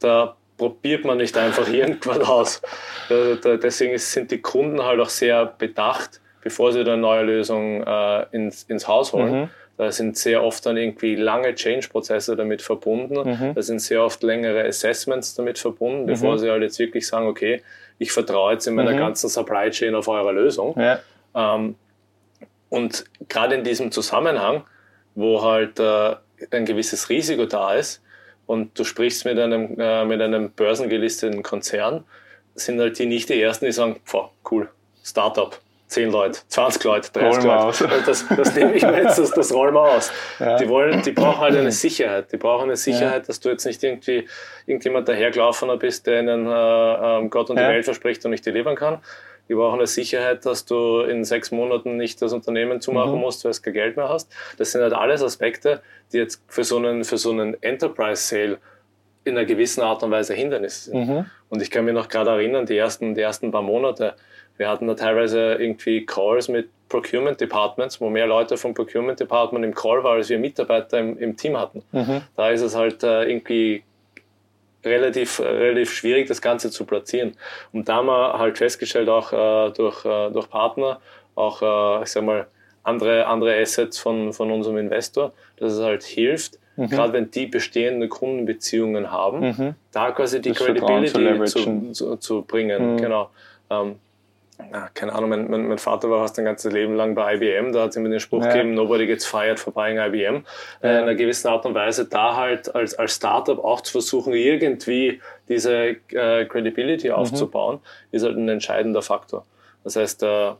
[SPEAKER 2] da probiert man nicht einfach irgendwann aus. Deswegen sind die Kunden halt auch sehr bedacht, bevor sie eine neue Lösung äh, ins, ins Haus holen. Mhm da sind sehr oft dann irgendwie lange Change-Prozesse damit verbunden. Mhm. Da sind sehr oft längere Assessments damit verbunden, bevor mhm. sie halt jetzt wirklich sagen, okay, ich vertraue jetzt in meiner mhm. ganzen Supply Chain auf eure Lösung. Ja. Ähm, und gerade in diesem Zusammenhang, wo halt äh, ein gewisses Risiko da ist und du sprichst mit einem, äh, mit einem börsengelisteten Konzern, sind halt die nicht die Ersten, die sagen, cool, Startup, 10 Leute, 20 Leute, 30 Leute. Das, das nehme ich mir jetzt, das, das rollen wir aus. Ja. Die, wollen, die brauchen halt eine Sicherheit. Die brauchen eine Sicherheit, ja. dass du jetzt nicht irgendwie irgendjemand dahergelaufener bist, der ihnen äh, ähm, Gott und ja. die Welt verspricht und nicht delivern kann. Die brauchen eine Sicherheit, dass du in sechs Monaten nicht das Unternehmen zumachen mhm. musst, weil du kein Geld mehr hast. Das sind halt alles Aspekte, die jetzt für so einen, für so einen Enterprise-Sale in einer gewissen Art und Weise Hindernis sind. Mhm. Und ich kann mich noch gerade erinnern, die ersten, die ersten paar Monate, wir hatten da teilweise irgendwie Calls mit Procurement Departments, wo mehr Leute vom Procurement Department im Call waren, als wir Mitarbeiter im, im Team hatten. Mhm. Da ist es halt äh, irgendwie relativ, relativ schwierig, das Ganze zu platzieren. Und da haben wir halt festgestellt, auch äh, durch, äh, durch Partner, auch, äh, ich sag mal, andere, andere Assets von, von unserem Investor, dass es halt hilft, mhm. gerade wenn die bestehende Kundenbeziehungen haben, mhm. da quasi die das Credibility zu, zu, zu, bringen. Mhm. Genau. Ähm, ja, keine Ahnung, mein, mein, mein, Vater war fast ein ganzes Leben lang bei IBM, da hat sie mir den Spruch ja. gegeben, nobody gets fired for buying IBM. Ja. Äh, in einer gewissen Art und Weise da halt als, als Startup auch zu versuchen, irgendwie diese äh, Credibility mhm. aufzubauen, ist halt ein entscheidender Faktor. Das heißt, äh,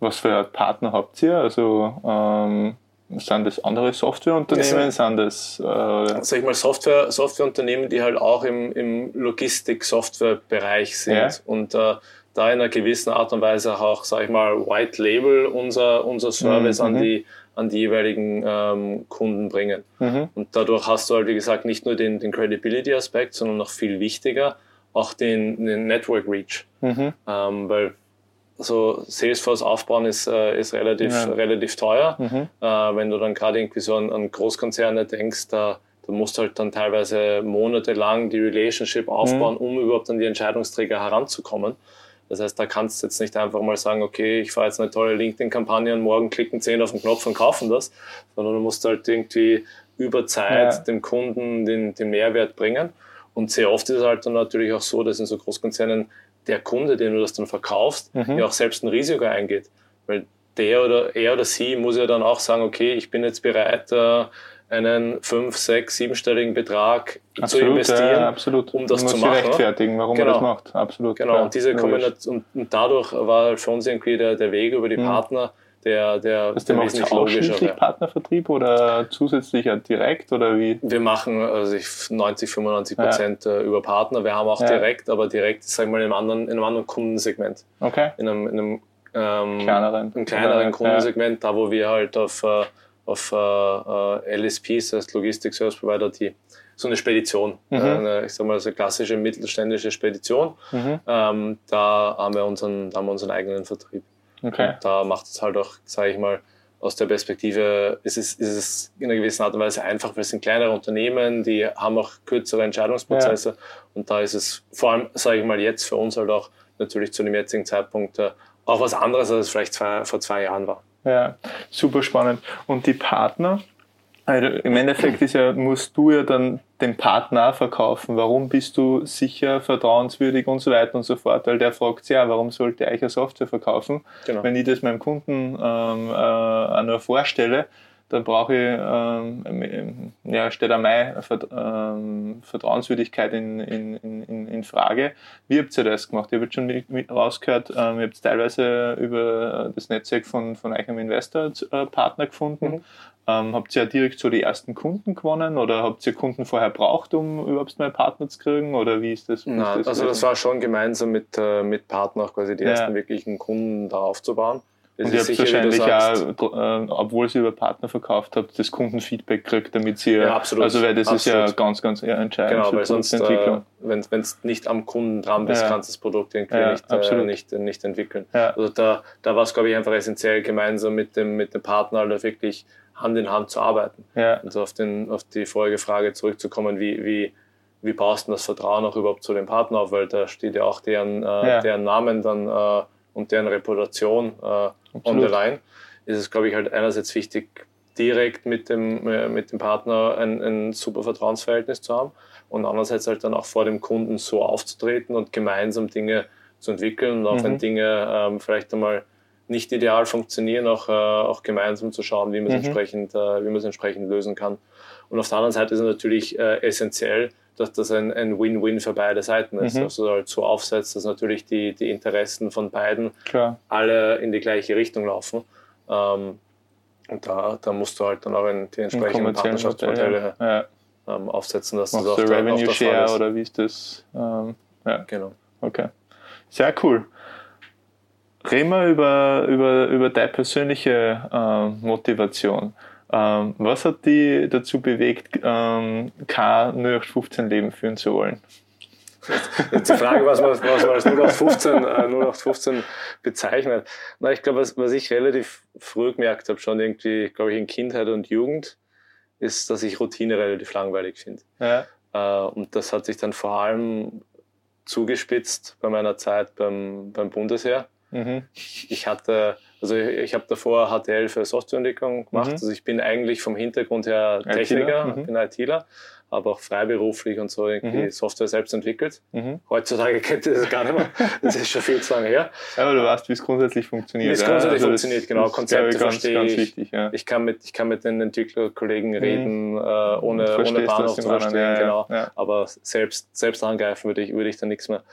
[SPEAKER 1] was für Partner habt ihr? Also ähm, sind das andere Softwareunternehmen? Sind das
[SPEAKER 2] äh, sag ich mal Software, Softwareunternehmen, die halt auch im, im Logistik-Software-Bereich sind ja. und äh, da in einer gewissen Art und Weise auch, sag ich mal, White Label unser, unser Service mhm. an, die, an die jeweiligen ähm, Kunden bringen. Mhm. Und dadurch hast du halt, wie gesagt, nicht nur den, den Credibility-Aspekt, sondern noch viel wichtiger, auch den, den Network Reach. Mhm. Ähm, weil so Salesforce aufbauen ist, äh, ist relativ, ja. relativ teuer. Mhm. Äh, wenn du dann gerade irgendwie so an, an Großkonzerne denkst, da, du musst halt dann teilweise monatelang die Relationship aufbauen, mhm. um überhaupt an die Entscheidungsträger heranzukommen. Das heißt, da kannst du jetzt nicht einfach mal sagen, okay, ich fahre jetzt eine tolle LinkedIn-Kampagne und morgen klicken zehn auf den Knopf und kaufen das, sondern du musst halt irgendwie über Zeit ja. dem Kunden den, den Mehrwert bringen. Und sehr oft ist es halt dann natürlich auch so, dass in so Großkonzernen der Kunde, den du das dann verkaufst, mhm. ja auch selbst ein Risiko eingeht. Weil der oder er oder sie muss ja dann auch sagen, okay, ich bin jetzt bereit, äh, einen fünf, sechs, siebenstelligen Betrag absolut, zu investieren,
[SPEAKER 1] ja, absolut.
[SPEAKER 2] um das zu machen.
[SPEAKER 1] rechtfertigen, warum
[SPEAKER 2] genau.
[SPEAKER 1] man das macht. Absolut.
[SPEAKER 2] Genau. Klar. Und diese Kombination, und dadurch war für uns irgendwie der, der Weg über die mhm. Partner, der, der,
[SPEAKER 1] das der wesentlich logischer Partnervertrieb oder zusätzlicher direkt oder wie?
[SPEAKER 2] Wir machen also 90, 95 Prozent ja. Äh, über Partner. Wir haben auch ja. direkt, aber direkt, sagen wir mal, in einem anderen, in einem anderen Kundensegment.
[SPEAKER 1] Okay.
[SPEAKER 2] In einem, in einem
[SPEAKER 1] ähm, kleineren,
[SPEAKER 2] kleineren Kundensegment, da wo wir halt auf, äh, auf äh, LSPs, das heißt Logistik Service Provider, die so eine Spedition, mhm. eine, ich sag mal, so eine klassische mittelständische Spedition. Mhm. Ähm, da haben wir unseren, da haben wir unseren eigenen Vertrieb.
[SPEAKER 1] Okay.
[SPEAKER 2] Und da macht es halt auch, sage ich mal, aus der Perspektive ist es, ist es in einer gewissen Art und Weise einfach, weil es sind kleinere Unternehmen, die haben auch kürzere Entscheidungsprozesse. Ja. Und da ist es vor allem, sage ich mal, jetzt für uns halt auch natürlich zu dem jetzigen Zeitpunkt äh, auch was anderes, als es vielleicht zwei, vor zwei Jahren war.
[SPEAKER 1] Ja, super spannend. Und die Partner, also Im Endeffekt ist ja, musst du ja dann den Partner verkaufen. Warum bist du sicher, vertrauenswürdig und so weiter und so fort? Weil der fragt sich ja, warum sollte ich eine Software verkaufen? Genau. Wenn ich das meinem Kunden ähm, äh, nur vorstelle, dann brauche ich, ähm, ja, steht auch meine ähm, Vertrauenswürdigkeit in, in, in, in Frage. Wie habt ihr das gemacht? Ihr habt schon mit, mit rausgehört, ähm, ihr habt teilweise über das Netzwerk von, von eurem Investor-Partner gefunden. Mhm. Ähm, habt ihr ja direkt so die ersten Kunden gewonnen oder habt ihr Kunden vorher braucht, um überhaupt mal Partner zu kriegen? Oder wie ist das? Wie
[SPEAKER 2] Nein,
[SPEAKER 1] ist
[SPEAKER 2] das also das war schon gemeinsam mit, äh, mit Partner quasi die ja. ersten wirklichen Kunden da aufzubauen.
[SPEAKER 1] Und ihr habt wahrscheinlich auch, äh, obwohl sie über Partner verkauft habt, das Kundenfeedback gekriegt, damit sie
[SPEAKER 2] ja, absolut,
[SPEAKER 1] also weil das
[SPEAKER 2] absolut.
[SPEAKER 1] ist ja ganz, ganz entscheidend
[SPEAKER 2] genau, weil sonst, äh, wenn du nicht am Kunden dran bist, ja. kannst du das Produkt irgendwie ja, nicht, äh, nicht, nicht entwickeln. Ja. Also da, da war es, glaube ich, einfach essentiell, gemeinsam mit dem, mit dem Partner da wirklich Hand in Hand zu arbeiten.
[SPEAKER 1] Ja.
[SPEAKER 2] Also auf, den, auf die vorige Frage zurückzukommen, wie, wie, wie baust du das Vertrauen auch überhaupt zu dem Partner auf, weil da steht ja auch deren, äh, deren Namen dann äh, und deren Reputation äh, on the line, ist es, glaube ich, halt einerseits wichtig, direkt mit dem, äh, mit dem Partner ein, ein super Vertrauensverhältnis zu haben und andererseits halt dann auch vor dem Kunden so aufzutreten und gemeinsam Dinge zu entwickeln und auch mhm. wenn Dinge ähm, vielleicht einmal nicht ideal funktionieren, auch, äh, auch gemeinsam zu schauen, wie man es mhm. entsprechend, äh, wie entsprechend lösen kann. Und auf der anderen Seite ist es natürlich äh, essentiell, dass das ein, ein Win-Win für beide Seiten ist. Mhm. Dass du halt so aufsetzt, dass natürlich die, die Interessen von beiden
[SPEAKER 1] Klar.
[SPEAKER 2] alle in die gleiche Richtung laufen. Ähm, und da, da musst du halt dann auch in die entsprechenden Partnerschaftsmodelle ja. ähm, aufsetzen, dass
[SPEAKER 1] Machst das auch der Revenue auch Share ist. oder wie ist das?
[SPEAKER 2] Ähm, ja. Genau.
[SPEAKER 1] Okay. Sehr cool. Reden wir über, über, über deine persönliche äh, Motivation. Ähm, was hat dich dazu bewegt, ähm, kein 0815-Leben führen zu wollen?
[SPEAKER 2] Jetzt die Frage, was man, was man als 0815, äh, 0815 bezeichnet. Na, ich glaube, was, was ich relativ früh gemerkt habe, schon irgendwie, glaube ich, in Kindheit und Jugend, ist, dass ich Routine relativ langweilig finde.
[SPEAKER 1] Ja.
[SPEAKER 2] Äh, und das hat sich dann vor allem zugespitzt bei meiner Zeit beim, beim Bundesheer. Mhm. Ich hatte also ich, ich habe davor HTL für Softwareentwicklung gemacht. Mhm. Also ich bin eigentlich vom Hintergrund her Techniker, mhm. bin ITler, aber auch freiberuflich und so irgendwie mhm. Software selbst entwickelt. Mhm. Heutzutage kennt ihr das gar nicht mehr. Das ist schon viel zu lange her.
[SPEAKER 1] Ja, aber du weißt, wie es grundsätzlich funktioniert. Wie
[SPEAKER 2] es grundsätzlich also funktioniert, genau. Das Konzepte ganz, verstehe ganz ich. Wichtig, ja. Ich kann mit, ich kann mit den Entwicklerkollegen mhm. reden, äh, ohne, ohne Bahnhof zu verstehen, ja, genau. Ja. Aber selbst, selbst angreifen würde ich, würde ich dann nichts mehr.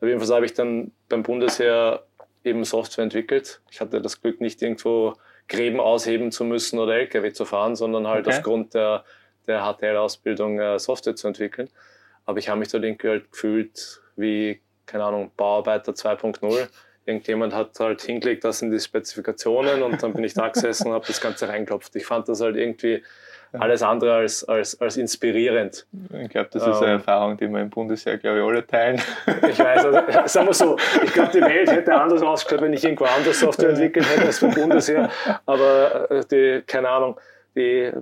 [SPEAKER 2] Auf jeden Fall habe ich dann beim Bundesheer eben Software entwickelt. Ich hatte das Glück, nicht irgendwo Gräben ausheben zu müssen oder LKW zu fahren, sondern halt okay. aufgrund der, der HTL-Ausbildung äh, Software zu entwickeln. Aber ich habe mich da irgendwie halt gefühlt wie, keine Ahnung, Bauarbeiter 2.0. Irgendjemand hat halt hingelegt, das sind die Spezifikationen und dann bin ich da gesessen und habe das Ganze reinklopft. Ich fand das halt irgendwie alles andere als, als, als inspirierend.
[SPEAKER 1] Ich glaube, das ist eine ähm, Erfahrung, die wir im Bundesheer, glaube ich, alle teilen.
[SPEAKER 2] Ich weiß, also, sagen wir so, ich glaube, die Welt hätte anders ausgeschaut, wenn ich irgendwo anders Software entwickelt hätte als beim Bundesheer. Aber äh, die, keine Ahnung, die,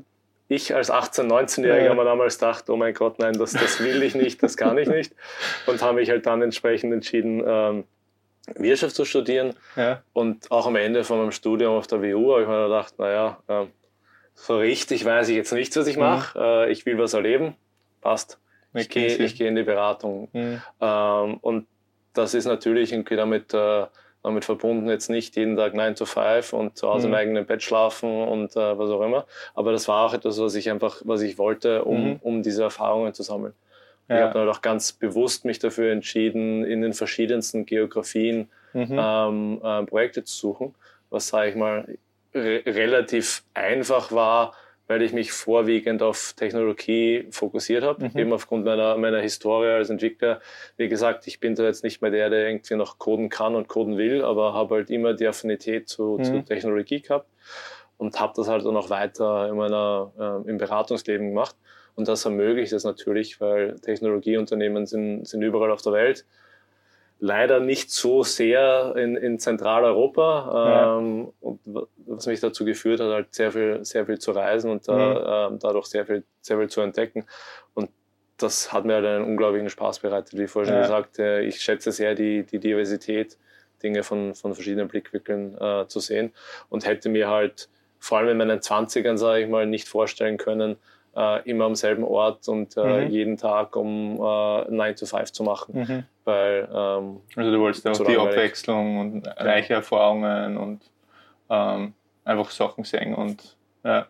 [SPEAKER 2] ich als 18-, 19-Jähriger ja. habe mir damals gedacht, oh mein Gott, nein, das, das will ich nicht, das kann ich nicht. Und habe mich halt dann entsprechend entschieden, ähm, Wirtschaft zu studieren.
[SPEAKER 1] Ja.
[SPEAKER 2] Und auch am Ende von meinem Studium auf der WU habe ich mir gedacht, naja, ähm, so richtig weiß ich jetzt nicht, was ich mache. Mhm. Äh, ich will was erleben. Passt. Ich gehe geh in die Beratung. Mhm. Ähm, und das ist natürlich irgendwie damit, äh, damit verbunden, jetzt nicht jeden Tag 9 to 5 und zu Hause mhm. im eigenen Bett schlafen und äh, was auch immer. Aber das war auch etwas, was ich einfach, was ich wollte, um, mhm. um diese Erfahrungen zu sammeln. Ja. Ich habe dann auch ganz bewusst mich dafür entschieden, in den verschiedensten Geografien mhm. ähm, äh, Projekte zu suchen, was, sage ich mal, re relativ einfach war, weil ich mich vorwiegend auf Technologie fokussiert habe, mhm. eben aufgrund meiner, meiner Historie als Entwickler. Wie gesagt, ich bin da jetzt nicht mehr der, der irgendwie noch coden kann und coden will, aber habe halt immer die Affinität zu, mhm. zu Technologie gehabt und habe das halt dann auch weiter in meiner, äh, im Beratungsleben gemacht. Und das ermöglicht es natürlich, weil Technologieunternehmen sind, sind überall auf der Welt leider nicht so sehr in, in Zentraleuropa, ähm, und was mich dazu geführt hat, halt sehr viel, sehr viel zu reisen und da, mhm. äh, dadurch sehr viel, sehr viel zu entdecken. Und das hat mir halt einen unglaublichen Spaß bereitet, wie vorhin ja. schon gesagt. Äh, ich schätze sehr die, die Diversität, Dinge von, von verschiedenen Blickwinkeln äh, zu sehen und hätte mir halt vor allem in meinen 20ern, sage ich mal, nicht vorstellen können, äh, immer am selben Ort und äh, mhm. jeden Tag um äh, 9 to 5 zu machen. Mhm. Weil, ähm,
[SPEAKER 1] also du wolltest auch die Abwechslung und reiche Erfahrungen und ähm, einfach Sachen sehen und ja.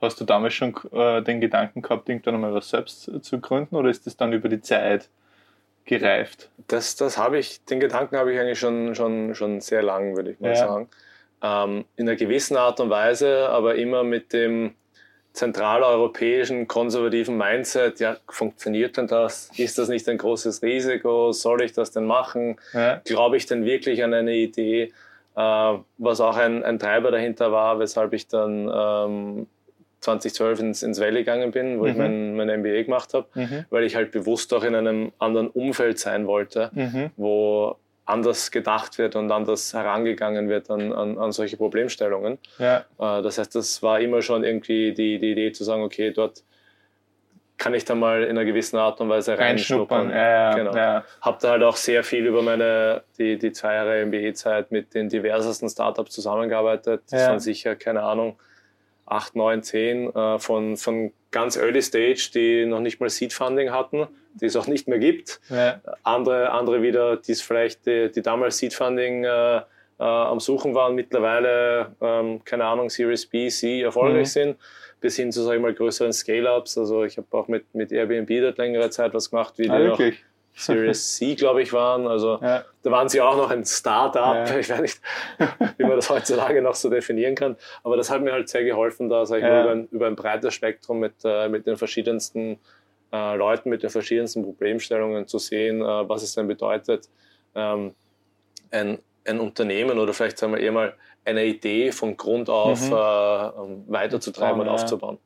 [SPEAKER 1] Hast du damals schon äh, den Gedanken gehabt, irgendwann einmal was selbst zu gründen oder ist das dann über die Zeit gereift?
[SPEAKER 2] Das, das habe ich, den Gedanken habe ich eigentlich schon, schon, schon sehr lang, würde ich mal ja. sagen. Ähm, in einer gewissen Art und Weise, aber immer mit dem, zentraleuropäischen konservativen Mindset, ja, funktioniert denn das? Ist das nicht ein großes Risiko? Soll ich das denn machen? Ja. Glaube ich denn wirklich an eine Idee? Äh, was auch ein, ein, Treiber dahinter war, weshalb ich dann ähm, 2012 ins, ins Valley gegangen bin, wo mhm. ich mein, mein MBA gemacht habe, mhm. weil ich halt bewusst auch in einem anderen Umfeld sein wollte, mhm. wo anders gedacht wird und anders herangegangen wird an, an, an solche Problemstellungen. Ja. Äh, das heißt, das war immer schon irgendwie die, die Idee zu sagen, okay, dort kann ich da mal in einer gewissen Art und Weise reinschnuppern. Ja, ja, genau. ja. Habe da halt auch sehr viel über meine, die, die zwei Jahre MBA-Zeit mit den diversesten Startups zusammengearbeitet. Das ja. waren sicher, keine Ahnung, 8, 9, 10 äh, von, von ganz early stage, die noch nicht mal Seed Funding hatten, die es auch nicht mehr gibt. Ja. Andere, andere wieder, die es vielleicht, die, die damals Seed Funding äh, äh, am Suchen waren, mittlerweile, ähm, keine Ahnung, Series B, C erfolgreich mhm. sind, bis hin zu, sag ich mal, größeren Scale-Ups. Also ich habe auch mit, mit Airbnb dort längere Zeit was gemacht, wie ah, die Series C, glaube ich, waren. Also ja. da waren sie auch noch ein Startup. Ja. Ich weiß nicht, wie man das heutzutage noch so definieren kann. Aber das hat mir halt sehr geholfen, da sag ich ja. mal, über, ein, über ein breites Spektrum mit, äh, mit den verschiedensten äh, Leuten, mit den verschiedensten Problemstellungen zu sehen, äh, was es denn bedeutet, ähm, ein, ein Unternehmen oder vielleicht sagen wir eher mal eine Idee von Grund auf mhm. äh, weiterzutreiben und aufzubauen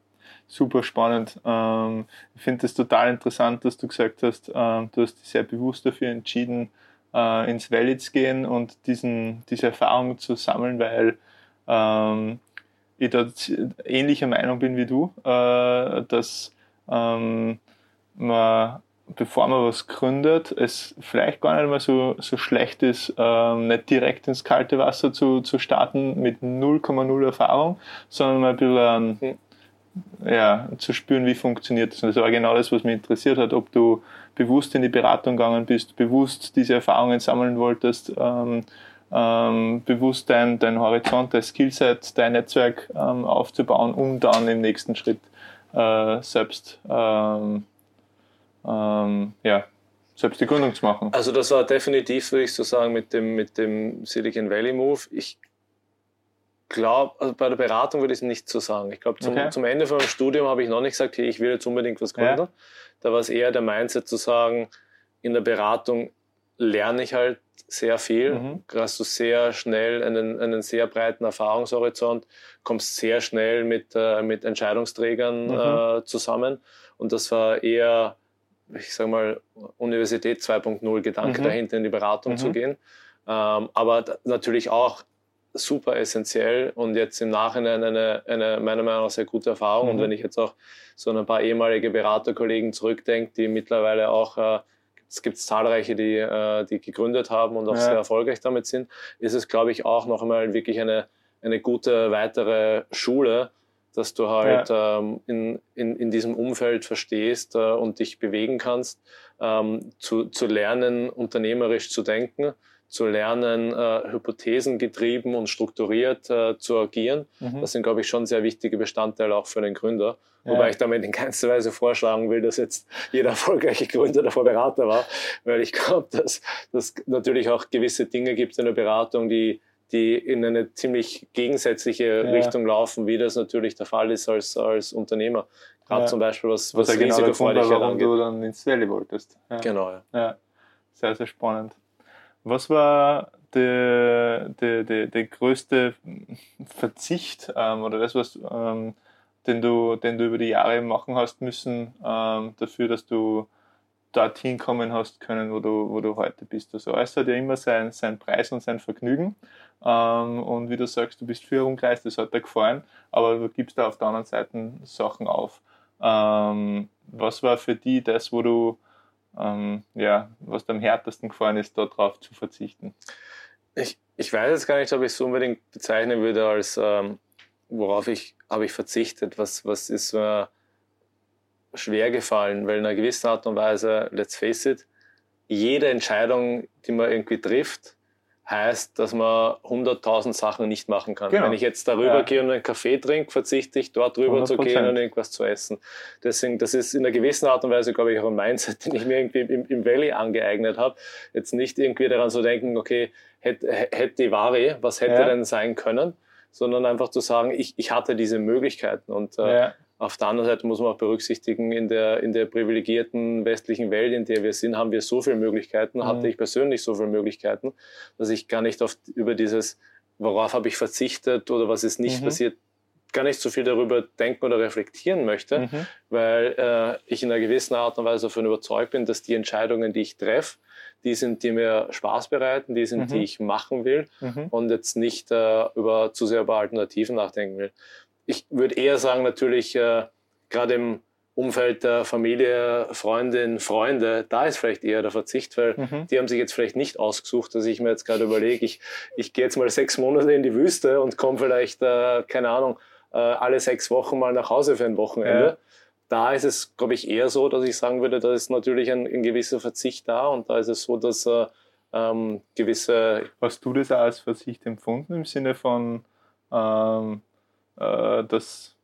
[SPEAKER 1] super spannend. Ähm, ich finde es total interessant, dass du gesagt hast, ähm, du hast dich sehr bewusst dafür entschieden, äh, ins Valley zu gehen und diesen, diese Erfahrung zu sammeln, weil ähm, ich dort ähnlicher Meinung bin wie du, äh, dass ähm, man, bevor man was gründet, es vielleicht gar nicht mal so, so schlecht ist, ähm, nicht direkt ins kalte Wasser zu, zu starten mit 0,0 Erfahrung, sondern mal ein bisschen mhm ja, zu spüren, wie funktioniert das. Und das war genau das, was mich interessiert hat, ob du bewusst in die Beratung gegangen bist, bewusst diese Erfahrungen sammeln wolltest, ähm, ähm, bewusst dein, dein Horizont, dein Skillset, dein Netzwerk ähm, aufzubauen, um dann im nächsten Schritt äh, selbst, ähm, ähm, ja, selbst die Gründung zu machen.
[SPEAKER 2] Also das war definitiv, würde ich so sagen, mit dem, mit dem Silicon Valley Move. Ich glaube, also bei der Beratung würde ich es nicht so sagen. Ich glaube, zum, okay. zum, Ende von meinem Studium habe ich noch nicht gesagt, hey, ich will jetzt unbedingt was gründen. Ja. Da war es eher der Mindset zu sagen, in der Beratung lerne ich halt sehr viel, mhm. hast du sehr schnell einen, einen sehr breiten Erfahrungshorizont, kommst sehr schnell mit, äh, mit Entscheidungsträgern mhm. äh, zusammen. Und das war eher, ich sage mal, Universität 2.0 Gedanke mhm. dahinter, in die Beratung zu mhm. gehen. Ähm, aber natürlich auch super essentiell und jetzt im Nachhinein eine, eine meiner Meinung nach sehr gute Erfahrung. Mhm. Und wenn ich jetzt auch so ein paar ehemalige Beraterkollegen zurückdenke, die mittlerweile auch, äh, es gibt zahlreiche, die, äh, die gegründet haben und auch ja. sehr erfolgreich damit sind, ist es, glaube ich, auch noch einmal wirklich eine, eine gute weitere Schule, dass du halt ja. ähm, in, in, in diesem Umfeld verstehst äh, und dich bewegen kannst, ähm, zu, zu lernen, unternehmerisch zu denken, zu lernen, äh, hypothesengetrieben und strukturiert äh, zu agieren. Mhm. Das sind, glaube ich, schon sehr wichtige Bestandteile auch für den Gründer. Ja. Wobei ich damit in keinster Weise vorschlagen will, dass jetzt jeder erfolgreiche Gründer davor Berater war, weil ich glaube, dass es natürlich auch gewisse Dinge gibt in der Beratung, die die in eine ziemlich gegensätzliche ja. Richtung laufen, wie das natürlich der Fall ist als, als Unternehmer. Gerade ja. zum Beispiel was, was, was
[SPEAKER 1] genau Risikofreudigkeit genau warum du dann ins Valley wolltest.
[SPEAKER 2] Ja. Genau, ja.
[SPEAKER 1] ja. Sehr, sehr spannend. Was war der, der, der, der größte Verzicht ähm, oder das, was, ähm, den, du, den du über die Jahre machen hast müssen, ähm, dafür, dass du dorthin kommen hast können, wo du, wo du heute bist. Also alles hat ja immer seinen sein Preis und sein Vergnügen. Ähm, und wie du sagst, du bist für umkreist, das hat dir gefallen, aber du gibst da auf der anderen Seite Sachen auf. Ähm, was war für dich das, wo du, ähm, ja, was dir am härtesten gefallen ist, darauf zu verzichten?
[SPEAKER 2] Ich, ich weiß jetzt gar nicht, ob ich es unbedingt bezeichnen würde als, ähm, worauf ich habe ich verzichtet, was, was ist mir schwer gefallen, weil in einer gewissen Art und Weise, let's face it, jede Entscheidung, die man irgendwie trifft, heißt, dass man 100.000 Sachen nicht machen kann. Genau. Wenn ich jetzt darüber ja. gehe und einen Kaffee trinke, verzichte ich dort drüber 100%. zu gehen und irgendwas zu essen. Deswegen, das ist in einer gewissen Art und Weise, glaube ich, auch ein Mindset, den ich mir irgendwie im, im Valley angeeignet habe. Jetzt nicht irgendwie daran zu denken, okay, hätte, die Ware, was hätte ja. denn sein können, sondern einfach zu sagen, ich, ich hatte diese Möglichkeiten und äh, ja. Auf der anderen Seite muss man auch berücksichtigen, in der, in der privilegierten westlichen Welt, in der wir sind, haben wir so viele Möglichkeiten, mhm. hatte ich persönlich so viele Möglichkeiten, dass ich gar nicht oft über dieses, worauf habe ich verzichtet oder was ist nicht mhm. passiert, gar nicht so viel darüber denken oder reflektieren möchte, mhm. weil äh, ich in einer gewissen Art und Weise davon überzeugt bin, dass die Entscheidungen, die ich treffe, die sind, die mir Spaß bereiten, die sind, die mhm. ich machen will mhm. und jetzt nicht äh, über, zu sehr über Alternativen nachdenken will ich würde eher sagen, natürlich äh, gerade im Umfeld der Familie, Freundin, Freunde, da ist vielleicht eher der Verzicht, weil mhm. die haben sich jetzt vielleicht nicht ausgesucht, dass ich mir jetzt gerade überlege, ich, ich gehe jetzt mal sechs Monate in die Wüste und komme vielleicht, äh, keine Ahnung, äh, alle sechs Wochen mal nach Hause für ein Wochenende. Ja. Da ist es, glaube ich, eher so, dass ich sagen würde, da ist natürlich ein, ein gewisser Verzicht da und da ist es so, dass äh, ähm, gewisse...
[SPEAKER 1] Hast du das auch als Verzicht empfunden im Sinne von... Ähm äh, dass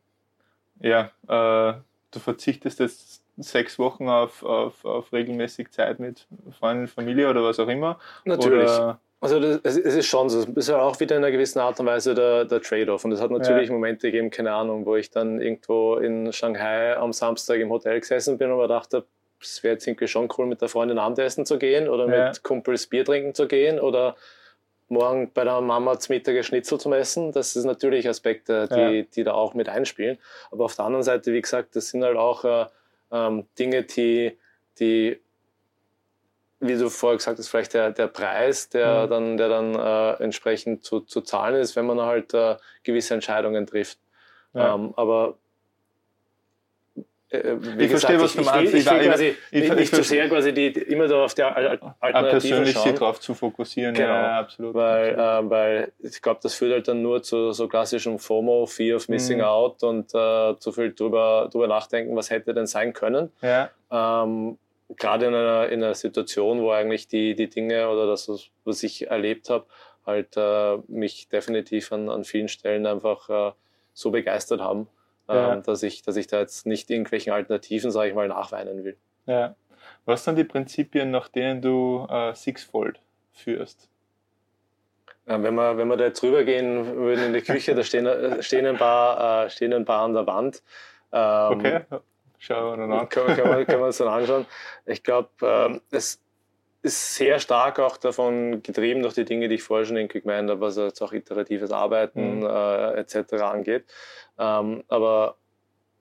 [SPEAKER 1] ja, äh, du verzichtest jetzt sechs Wochen auf, auf, auf regelmäßig Zeit mit Freunden, Familie oder was auch immer.
[SPEAKER 2] Natürlich. Oder also das, es ist schon so, es ist ja auch wieder in einer gewissen Art und Weise der, der Trade-off. Und es hat natürlich ja. Momente gegeben, keine Ahnung, wo ich dann irgendwo in Shanghai am Samstag im Hotel gesessen bin und mir dachte, es wäre jetzt irgendwie schon cool, mit der Freundin Abendessen zu gehen oder ja. mit Kumpels Bier trinken zu gehen oder morgen bei der Mama zum Mittag Schnitzel zum Essen. Das ist natürlich Aspekte, die, ja. die da auch mit einspielen. Aber auf der anderen Seite, wie gesagt, das sind halt auch äh, ähm, Dinge, die, die, wie du vorher gesagt hast, vielleicht der, der Preis, der mhm. dann, der dann äh, entsprechend zu, zu zahlen ist, wenn man halt äh, gewisse Entscheidungen trifft. Ja. Ähm, aber
[SPEAKER 1] äh, äh, wie ich gesagt, verstehe, was du meinst.
[SPEAKER 2] Ich, will, quasi ich, nicht, nicht zu sehr quasi die, immer da auf der
[SPEAKER 1] Alternative persönlich schauen. sich darauf zu fokussieren.
[SPEAKER 2] Genau, ja, absolut. Weil, absolut. Äh, weil ich glaube, das führt halt dann nur zu so klassischem FOMO, Fear of Missing mhm. Out und äh, zu viel drüber, drüber nachdenken, was hätte denn sein können.
[SPEAKER 1] Ja.
[SPEAKER 2] Ähm, Gerade in einer, in einer Situation, wo eigentlich die, die Dinge oder das, was ich erlebt habe, halt äh, mich definitiv an, an vielen Stellen einfach äh, so begeistert haben ja. ähm, dass, ich, dass ich da jetzt nicht irgendwelchen Alternativen, sage ich mal, nachweinen will.
[SPEAKER 1] Ja. Was sind die Prinzipien, nach denen du äh, Sixfold führst?
[SPEAKER 2] Ja, wenn, wir, wenn wir da jetzt rübergehen würden in die Küche, da stehen, äh, stehen, ein paar, äh, stehen ein paar an der Wand.
[SPEAKER 1] Ähm, okay, schauen wir dann an.
[SPEAKER 2] Können, können, wir, können wir uns dann anschauen. Ich glaube, ähm, es ist sehr stark auch davon getrieben durch die Dinge, die ich vorher schon irgendwie gemeint habe, was jetzt auch iteratives Arbeiten mhm. äh, etc. angeht. Ähm, aber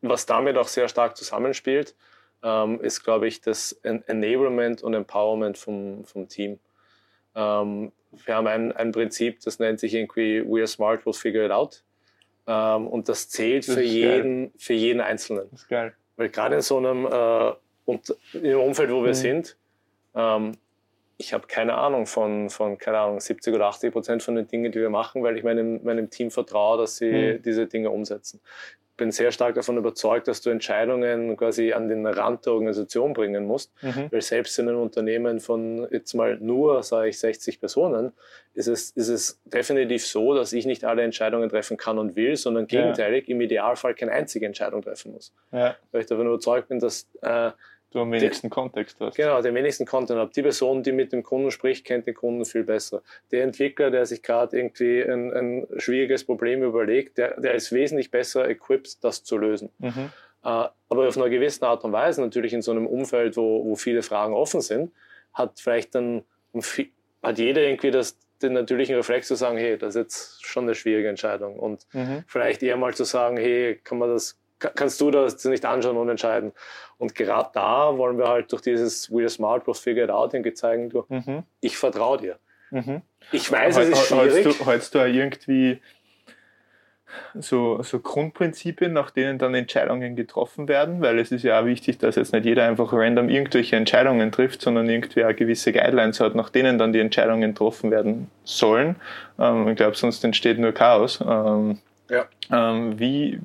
[SPEAKER 2] was damit auch sehr stark zusammenspielt, ähm, ist, glaube ich, das Enablement und Empowerment vom, vom Team. Ähm, wir haben ein, ein Prinzip, das nennt sich irgendwie We are smart, we'll figure it out. Ähm, und das zählt das für, jeden, für jeden Einzelnen.
[SPEAKER 1] Das ist geil.
[SPEAKER 2] Weil gerade in so einem äh, und im Umfeld, wo wir mhm. sind, ähm, ich habe keine Ahnung von, von, keine Ahnung, 70 oder 80 Prozent von den Dingen, die wir machen, weil ich meinem, meinem Team vertraue, dass sie mhm. diese Dinge umsetzen. bin sehr stark davon überzeugt, dass du Entscheidungen quasi an den Rand der Organisation bringen musst. Mhm. Weil selbst in einem Unternehmen von jetzt mal nur, sage ich, 60 Personen, ist es, ist es definitiv so, dass ich nicht alle Entscheidungen treffen kann und will, sondern gegenteilig ja. im Idealfall keine einzige Entscheidung treffen muss. Ja. Weil ich davon überzeugt bin, dass äh,
[SPEAKER 1] du am wenigsten Kontext hast.
[SPEAKER 2] Genau, den wenigsten Content. Die Person, die mit dem Kunden spricht, kennt den Kunden viel besser. Der Entwickler, der sich gerade irgendwie ein, ein, schwieriges Problem überlegt, der, der ist wesentlich besser equipped, das zu lösen. Mhm. Äh, aber auf einer gewissen Art und Weise, natürlich in so einem Umfeld, wo, wo viele Fragen offen sind, hat vielleicht dann hat jeder irgendwie das, den natürlichen Reflex zu sagen, hey, das ist jetzt schon eine schwierige Entscheidung. Und mhm. vielleicht eher mal zu sagen, hey, kann man das kannst du das nicht anschauen und entscheiden. Und gerade da wollen wir halt durch dieses We are smart, was figured out zeigen, du, mhm. ich vertraue dir. Mhm. Ich weiß, es ist schwierig.
[SPEAKER 1] Hältst du, hältst du irgendwie so, so Grundprinzipien, nach denen dann Entscheidungen getroffen werden, weil es ist ja auch wichtig, dass jetzt nicht jeder einfach random irgendwelche Entscheidungen trifft, sondern irgendwie auch gewisse Guidelines hat, nach denen dann die Entscheidungen getroffen werden sollen. Ähm, ich glaube, sonst entsteht nur Chaos. Ähm, ja. Ähm, wie,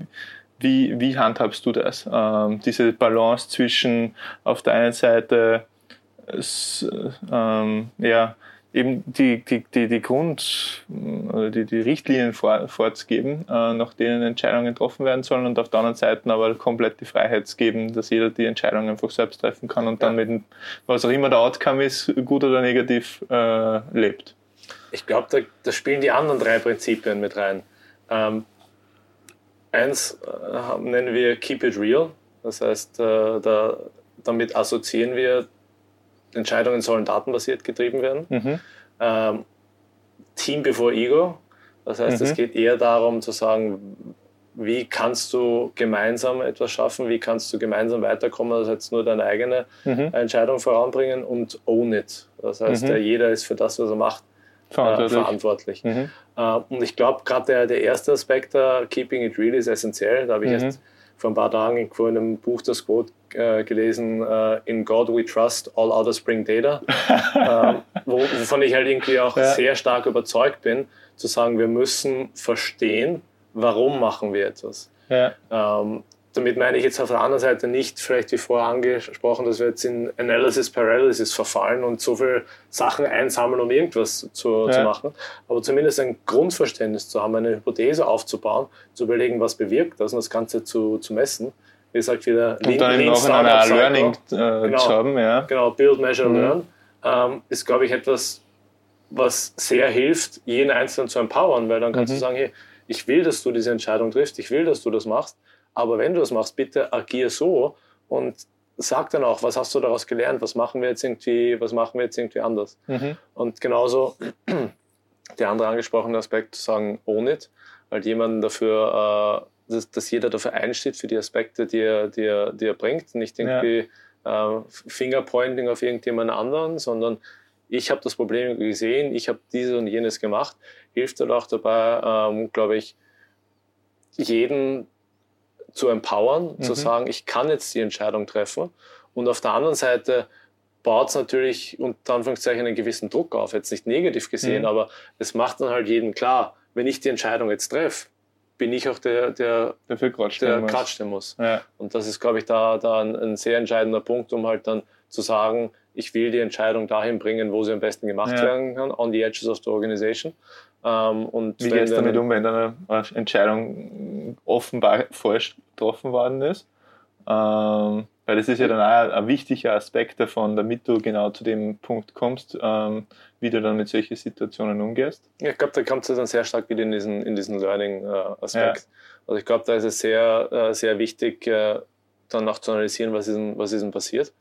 [SPEAKER 1] wie, wie handhabst du das? Ähm, diese Balance zwischen auf der einen Seite ähm, ja, eben die, die, die, die Grund- oder die, die Richtlinien vor, vorzugeben, äh, nach denen Entscheidungen getroffen werden sollen und auf der anderen Seite aber komplett die Freiheit geben, dass jeder die Entscheidung einfach selbst treffen kann und dann mit was auch immer der Outcome ist, gut oder negativ, äh, lebt.
[SPEAKER 2] Ich glaube, da, da, spielen die anderen drei Prinzipien mit rein. Ähm, Eins äh, nennen wir Keep It Real. Das heißt, äh, da, damit assoziieren wir, Entscheidungen sollen datenbasiert getrieben werden. Mhm. Ähm, Team before Ego. Das heißt, mhm. es geht eher darum zu sagen, wie kannst du gemeinsam etwas schaffen, wie kannst du gemeinsam weiterkommen, als jetzt nur deine eigene mhm. Entscheidung voranbringen und own it. Das heißt, mhm. jeder ist für das, was er macht, verantwortlich. Äh, verantwortlich. Mhm. Äh, und ich glaube, gerade der, der erste Aspekt da, Keeping It Real, ist essentiell. Da habe ich mhm. erst vor ein paar Tagen in einem Buch das Quote äh, gelesen, äh, In God we trust, all others bring data. Ähm, wovon ich halt irgendwie auch ja. sehr stark überzeugt bin, zu sagen, wir müssen verstehen, warum machen wir etwas. Ja. Ähm, damit meine ich jetzt auf der anderen Seite nicht, vielleicht wie vorher angesprochen, dass wir jetzt in Analysis Paralysis verfallen und so viele Sachen einsammeln, um irgendwas zu, ja. zu machen, aber zumindest ein Grundverständnis zu haben, eine Hypothese aufzubauen, zu überlegen, was bewirkt das und das Ganze zu, zu messen. Wie gesagt, wieder
[SPEAKER 1] und Lean, dann Lean noch in einer Learning äh, genau, haben, ja.
[SPEAKER 2] Genau, Build, Measure, mhm. Learn ähm, ist, glaube ich, etwas, was sehr hilft, jeden Einzelnen zu empowern, weil dann kannst mhm. du sagen, hey, ich will, dass du diese Entscheidung triffst, ich will, dass du das machst aber wenn du es machst, bitte agier so und sag dann auch, was hast du daraus gelernt, was machen wir jetzt irgendwie, was machen wir jetzt irgendwie anders. Mhm. Und genauso der andere angesprochene Aspekt, zu sagen, own it, weil jemand dafür, äh, dass, dass, jeder dafür einsteht für die Aspekte, die er, die er, die er bringt, nicht irgendwie ja. äh, Fingerpointing auf irgendjemand anderen, sondern ich habe das Problem gesehen, ich habe dieses und jenes gemacht, hilft dann auch dabei, ähm, glaube ich, jeden zu empowern, mhm. zu sagen, ich kann jetzt die Entscheidung treffen. Und auf der anderen Seite baut es natürlich unter Anführungszeichen einen gewissen Druck auf, jetzt nicht negativ gesehen, mhm. aber es macht dann halt jedem klar, wenn ich die Entscheidung jetzt treffe, bin ich auch der, der,
[SPEAKER 1] der
[SPEAKER 2] kratschen muss. Ja. Und das ist, glaube ich, da, da ein, ein, sehr entscheidender Punkt, um halt dann zu sagen, ich will die Entscheidung dahin bringen, wo sie am besten gemacht ja. werden kann, on the edges of the organization.
[SPEAKER 1] Ähm, und Wie gehst du damit um, wenn eine Entscheidung offenbar falsch getroffen worden ist? Ähm, weil das ist ja dann auch ein wichtiger Aspekt davon, damit du genau zu dem Punkt kommst, ähm, wie du dann mit solchen Situationen umgehst.
[SPEAKER 2] Ja, ich glaube, da kommt es dann sehr stark wieder in diesen, in diesen Learning-Aspekt. Ja. Also ich glaube, da ist es sehr, äh, sehr wichtig, äh, dann auch zu analysieren, was ist denn, was ist denn passiert.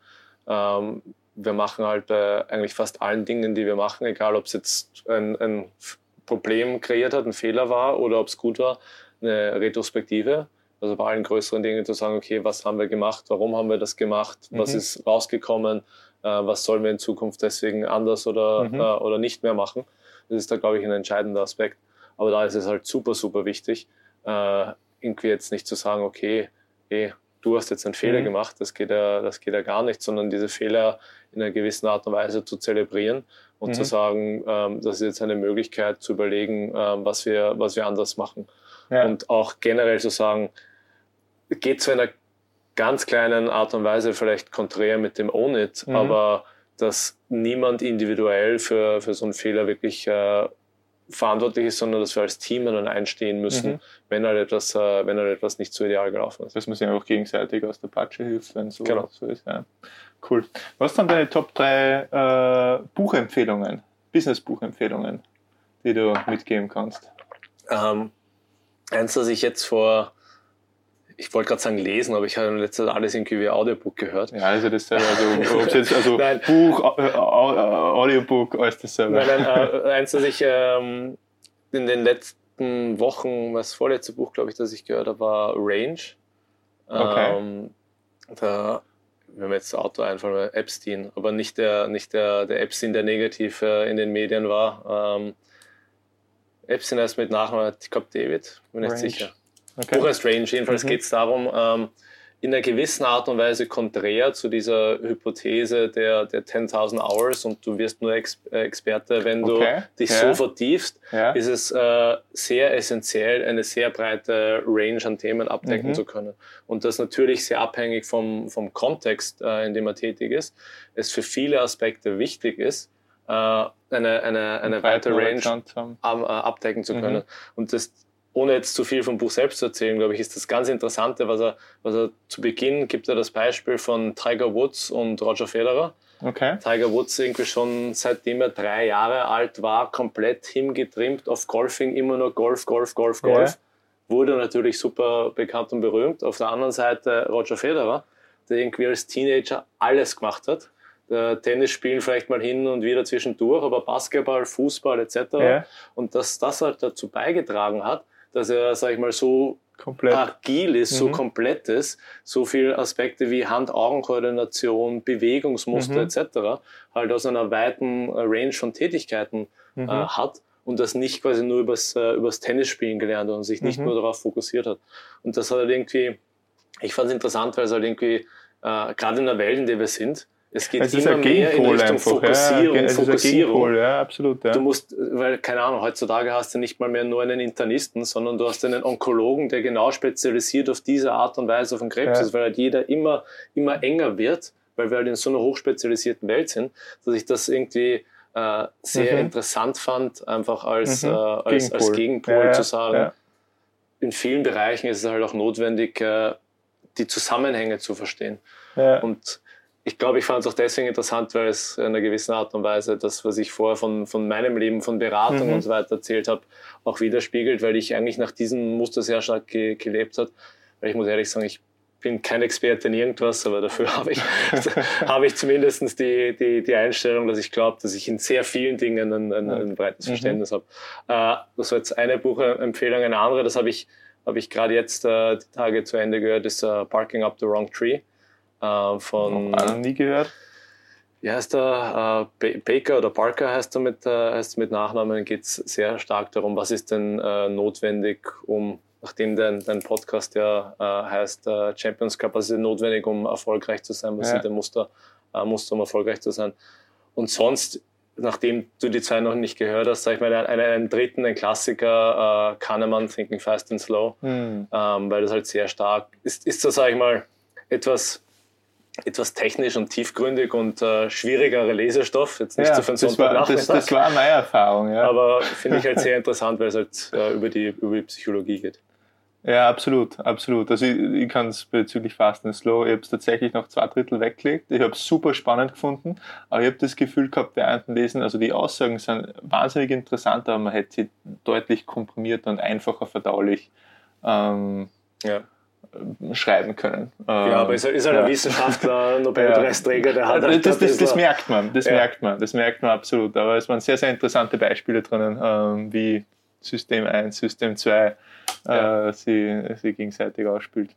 [SPEAKER 2] Ähm, wir machen halt bei eigentlich fast allen Dingen, die wir machen, egal ob es jetzt ein, ein Problem kreiert hat, ein Fehler war oder ob es gut war, eine Retrospektive. Also bei allen größeren Dingen zu sagen, okay, was haben wir gemacht, warum haben wir das gemacht, mhm. was ist rausgekommen, äh, was sollen wir in Zukunft deswegen anders oder, mhm. äh, oder nicht mehr machen. Das ist da, glaube ich, ein entscheidender Aspekt. Aber da ist es halt super, super wichtig, äh, irgendwie jetzt nicht zu sagen, okay, hey, du hast jetzt einen Fehler mhm. gemacht, das geht, ja, das geht ja gar nicht, sondern diese Fehler in einer gewissen Art und Weise zu zelebrieren und mhm. zu sagen, ähm, das ist jetzt eine Möglichkeit zu überlegen, ähm, was, wir, was wir anders machen. Ja. Und auch generell zu sagen, geht zu einer ganz kleinen Art und Weise vielleicht konträr mit dem Own It, mhm. aber dass niemand individuell für, für so einen Fehler wirklich äh, verantwortlich ist, sondern dass wir als Team dann einstehen müssen, mhm. wenn, halt etwas, äh, wenn halt etwas nicht so ideal gelaufen ist.
[SPEAKER 1] Dass man sich einfach gegenseitig aus der Patsche hilft, wenn so, genau. so ist. Ja. Cool. Was sind deine Top 3 äh, Buchempfehlungen, Business-Buchempfehlungen, die du mitgeben kannst?
[SPEAKER 2] Ähm, eins, das ich jetzt vor ich wollte gerade sagen lesen, aber ich habe in letzter Zeit alles irgendwie wie Audiobook gehört.
[SPEAKER 1] Ja, also dasselbe. Also, ob jetzt, also Buch, äh, Audiobook, alles dasselbe.
[SPEAKER 2] Nein, nein, äh, eins, das ich ähm, in den letzten Wochen, das vorletzte Buch, glaube ich, das ich gehört habe, war Range. Okay. Ähm, da, wenn mir jetzt Auto einfallen, Epstein, aber nicht der, nicht der, der Epstein, der negativ äh, in den Medien war. Ähm, Epstein heißt mit Nachnamen, ich glaube David, bin nicht sicher. Okay. Buch heißt Range. Jedenfalls mhm. geht es darum, ähm, in einer gewissen Art und Weise konträr zu dieser Hypothese der, der 10.000 Hours und du wirst nur Ex äh, Experte, wenn du okay. dich ja. so vertiefst, ja. ist es äh, sehr essentiell, eine sehr breite Range an Themen abdecken mhm. zu können. Und das natürlich sehr abhängig vom, vom Kontext, äh, in dem man tätig ist, es für viele Aspekte wichtig ist, äh, eine, eine, eine weite Range ab, äh, abdecken zu können. Mhm. Und das ohne jetzt zu viel vom Buch selbst zu erzählen, glaube ich, ist das ganz Interessante, was er, was er zu Beginn gibt er das Beispiel von Tiger Woods und Roger Federer. Okay. Tiger Woods irgendwie schon seitdem er drei Jahre alt war, komplett hingetrimmt auf Golfing, immer nur Golf, Golf, Golf, Golf. Yeah. Wurde natürlich super bekannt und berühmt. Auf der anderen Seite Roger Federer, der irgendwie als Teenager alles gemacht hat. Der Tennis spielen vielleicht mal hin und wieder zwischendurch, aber Basketball, Fußball etc. Yeah. Und dass das halt dazu beigetragen hat, dass er, sag ich mal, so Komplett. agil ist, mhm. so komplett ist, so viele Aspekte wie Hand-Augen-Koordination, Bewegungsmuster mhm. etc. halt aus einer weiten äh, Range von Tätigkeiten mhm. äh, hat und das nicht quasi nur übers, äh, übers Tennisspielen gelernt und sich nicht mhm. nur darauf fokussiert hat. Und das hat halt irgendwie, ich fand es interessant, weil es halt irgendwie, äh, gerade in der Welt, in der wir sind, es geht es immer mehr in Richtung einfach, Fokussierung. Ja, Fokussierung. Ja, absolut. Ja. Du musst, weil, keine Ahnung, heutzutage hast du nicht mal mehr nur einen Internisten, sondern du hast einen Onkologen, der genau spezialisiert auf diese Art und Weise von Krebs ja. ist, weil halt jeder immer, immer enger wird, weil wir halt in so einer hochspezialisierten Welt sind, dass ich das irgendwie äh, sehr mhm. interessant fand, einfach als, mhm. äh, als, Gegenpol, als Gegenpol ja, zu sagen. In vielen Bereichen ist es halt auch notwendig, äh, die Zusammenhänge zu verstehen. Und ich glaube, ich fand es auch deswegen interessant, weil es in einer gewissen Art und Weise das, was ich vorher von, von meinem Leben, von Beratung mhm. und so weiter erzählt habe, auch widerspiegelt, weil ich eigentlich nach diesem Muster sehr stark ge gelebt habe. Weil ich muss ehrlich sagen, ich bin kein Experte in irgendwas, aber dafür habe ich, habe ich zumindest die, die, die Einstellung, dass ich glaube, dass ich in sehr vielen Dingen ein, ein, ein breites mhm. Verständnis habe. Äh, das war jetzt eine Buchempfehlung, eine andere, das habe ich, habe ich gerade jetzt äh, die Tage zu Ende gehört, ist uh, Parking Up the Wrong Tree äh, von.
[SPEAKER 1] Noch nie gehört.
[SPEAKER 2] Wie heißt der? Äh, Baker oder Parker heißt er mit, äh, heißt mit Nachnamen. Geht es sehr stark darum, was ist denn äh, notwendig, um, nachdem dein, dein Podcast ja äh, heißt äh, Champions Cup, was ist notwendig, um erfolgreich zu sein? Was ja. sind denn Muster, äh, Muster, um erfolgreich zu sein? Und sonst nachdem du die zwei noch nicht gehört hast, sag ich mal, einen, einen dritten, ein Klassiker, äh, Kahnemann, Thinking Fast and Slow, mhm. ähm, weil das halt sehr stark ist, ist das, sag ich mal, etwas etwas technisch und tiefgründig und äh, schwierigerer Lesestoff. Jetzt nicht ja, so für einen
[SPEAKER 1] das war, das, das, war meine Erfahrung, ja.
[SPEAKER 2] Aber finde ich halt sehr interessant, weil es halt äh, über, die, über die Psychologie geht.
[SPEAKER 1] Ja, absolut, absolut. Also ich, ich kann es bezüglich Fast and Slow, ich habe es tatsächlich noch zwei Drittel weggelegt. Ich habe es super spannend gefunden, aber ich habe das Gefühl gehabt, während dem Lesen, also die Aussagen sind wahnsinnig interessant, aber man hätte sie deutlich komprimiert und einfacher verdaulich ähm, ja. Äh, schreiben können.
[SPEAKER 2] Ja, aber ist, ist halt ja. ein Wissenschaftler, Nobelpreisträger, der hat
[SPEAKER 1] halt das, das, das, merkt man, das ja. merkt man, das merkt man absolut. Aber es waren sehr, sehr interessante Beispiele drinnen, ähm, wie System 1, System 2 äh, sie, sie gegenseitig ausspielt.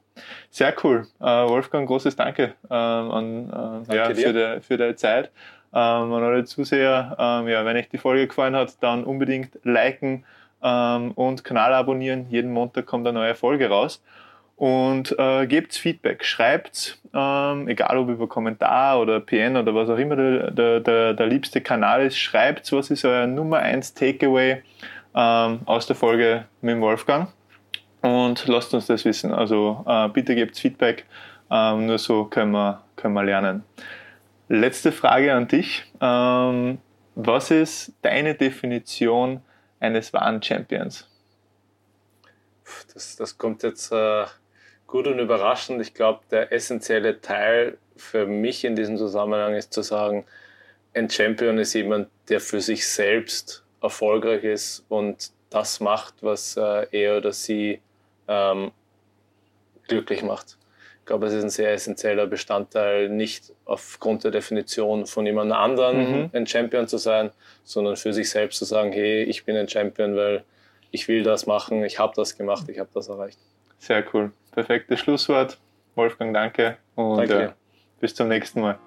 [SPEAKER 1] Sehr cool. Äh, Wolfgang, großes Danke, ähm, an, Danke ja, für, de, für deine Zeit. Ähm, an alle Zuseher, ähm, ja, wenn euch die Folge gefallen hat, dann unbedingt liken ähm, und Kanal abonnieren. Jeden Montag kommt eine neue Folge raus und äh, gebt Feedback, schreibt, ähm, egal ob über Kommentar oder PN oder was auch immer der, der, der, der liebste Kanal ist, schreibt, was ist euer Nummer 1 Takeaway ähm, aus der Folge mit Wolfgang. und lasst uns das wissen. Also äh, bitte gebt Feedback, ähm, nur so können wir, können wir lernen. Letzte Frage an dich. Ähm, was ist deine Definition eines wahren Champions?
[SPEAKER 2] Das, das kommt jetzt äh, gut und überraschend. Ich glaube, der essentielle Teil für mich in diesem Zusammenhang ist zu sagen, ein Champion ist jemand, der für sich selbst erfolgreich ist und das macht, was äh, er oder sie ähm, glücklich macht. Ich glaube, es ist ein sehr essentieller Bestandteil, nicht aufgrund der Definition von jemand anderen mhm. ein Champion zu sein, sondern für sich selbst zu sagen, hey, ich bin ein Champion, weil ich will das machen, ich habe das gemacht, ich habe das erreicht.
[SPEAKER 1] Sehr cool. Perfektes Schlusswort. Wolfgang, danke und danke. Äh, bis zum nächsten Mal.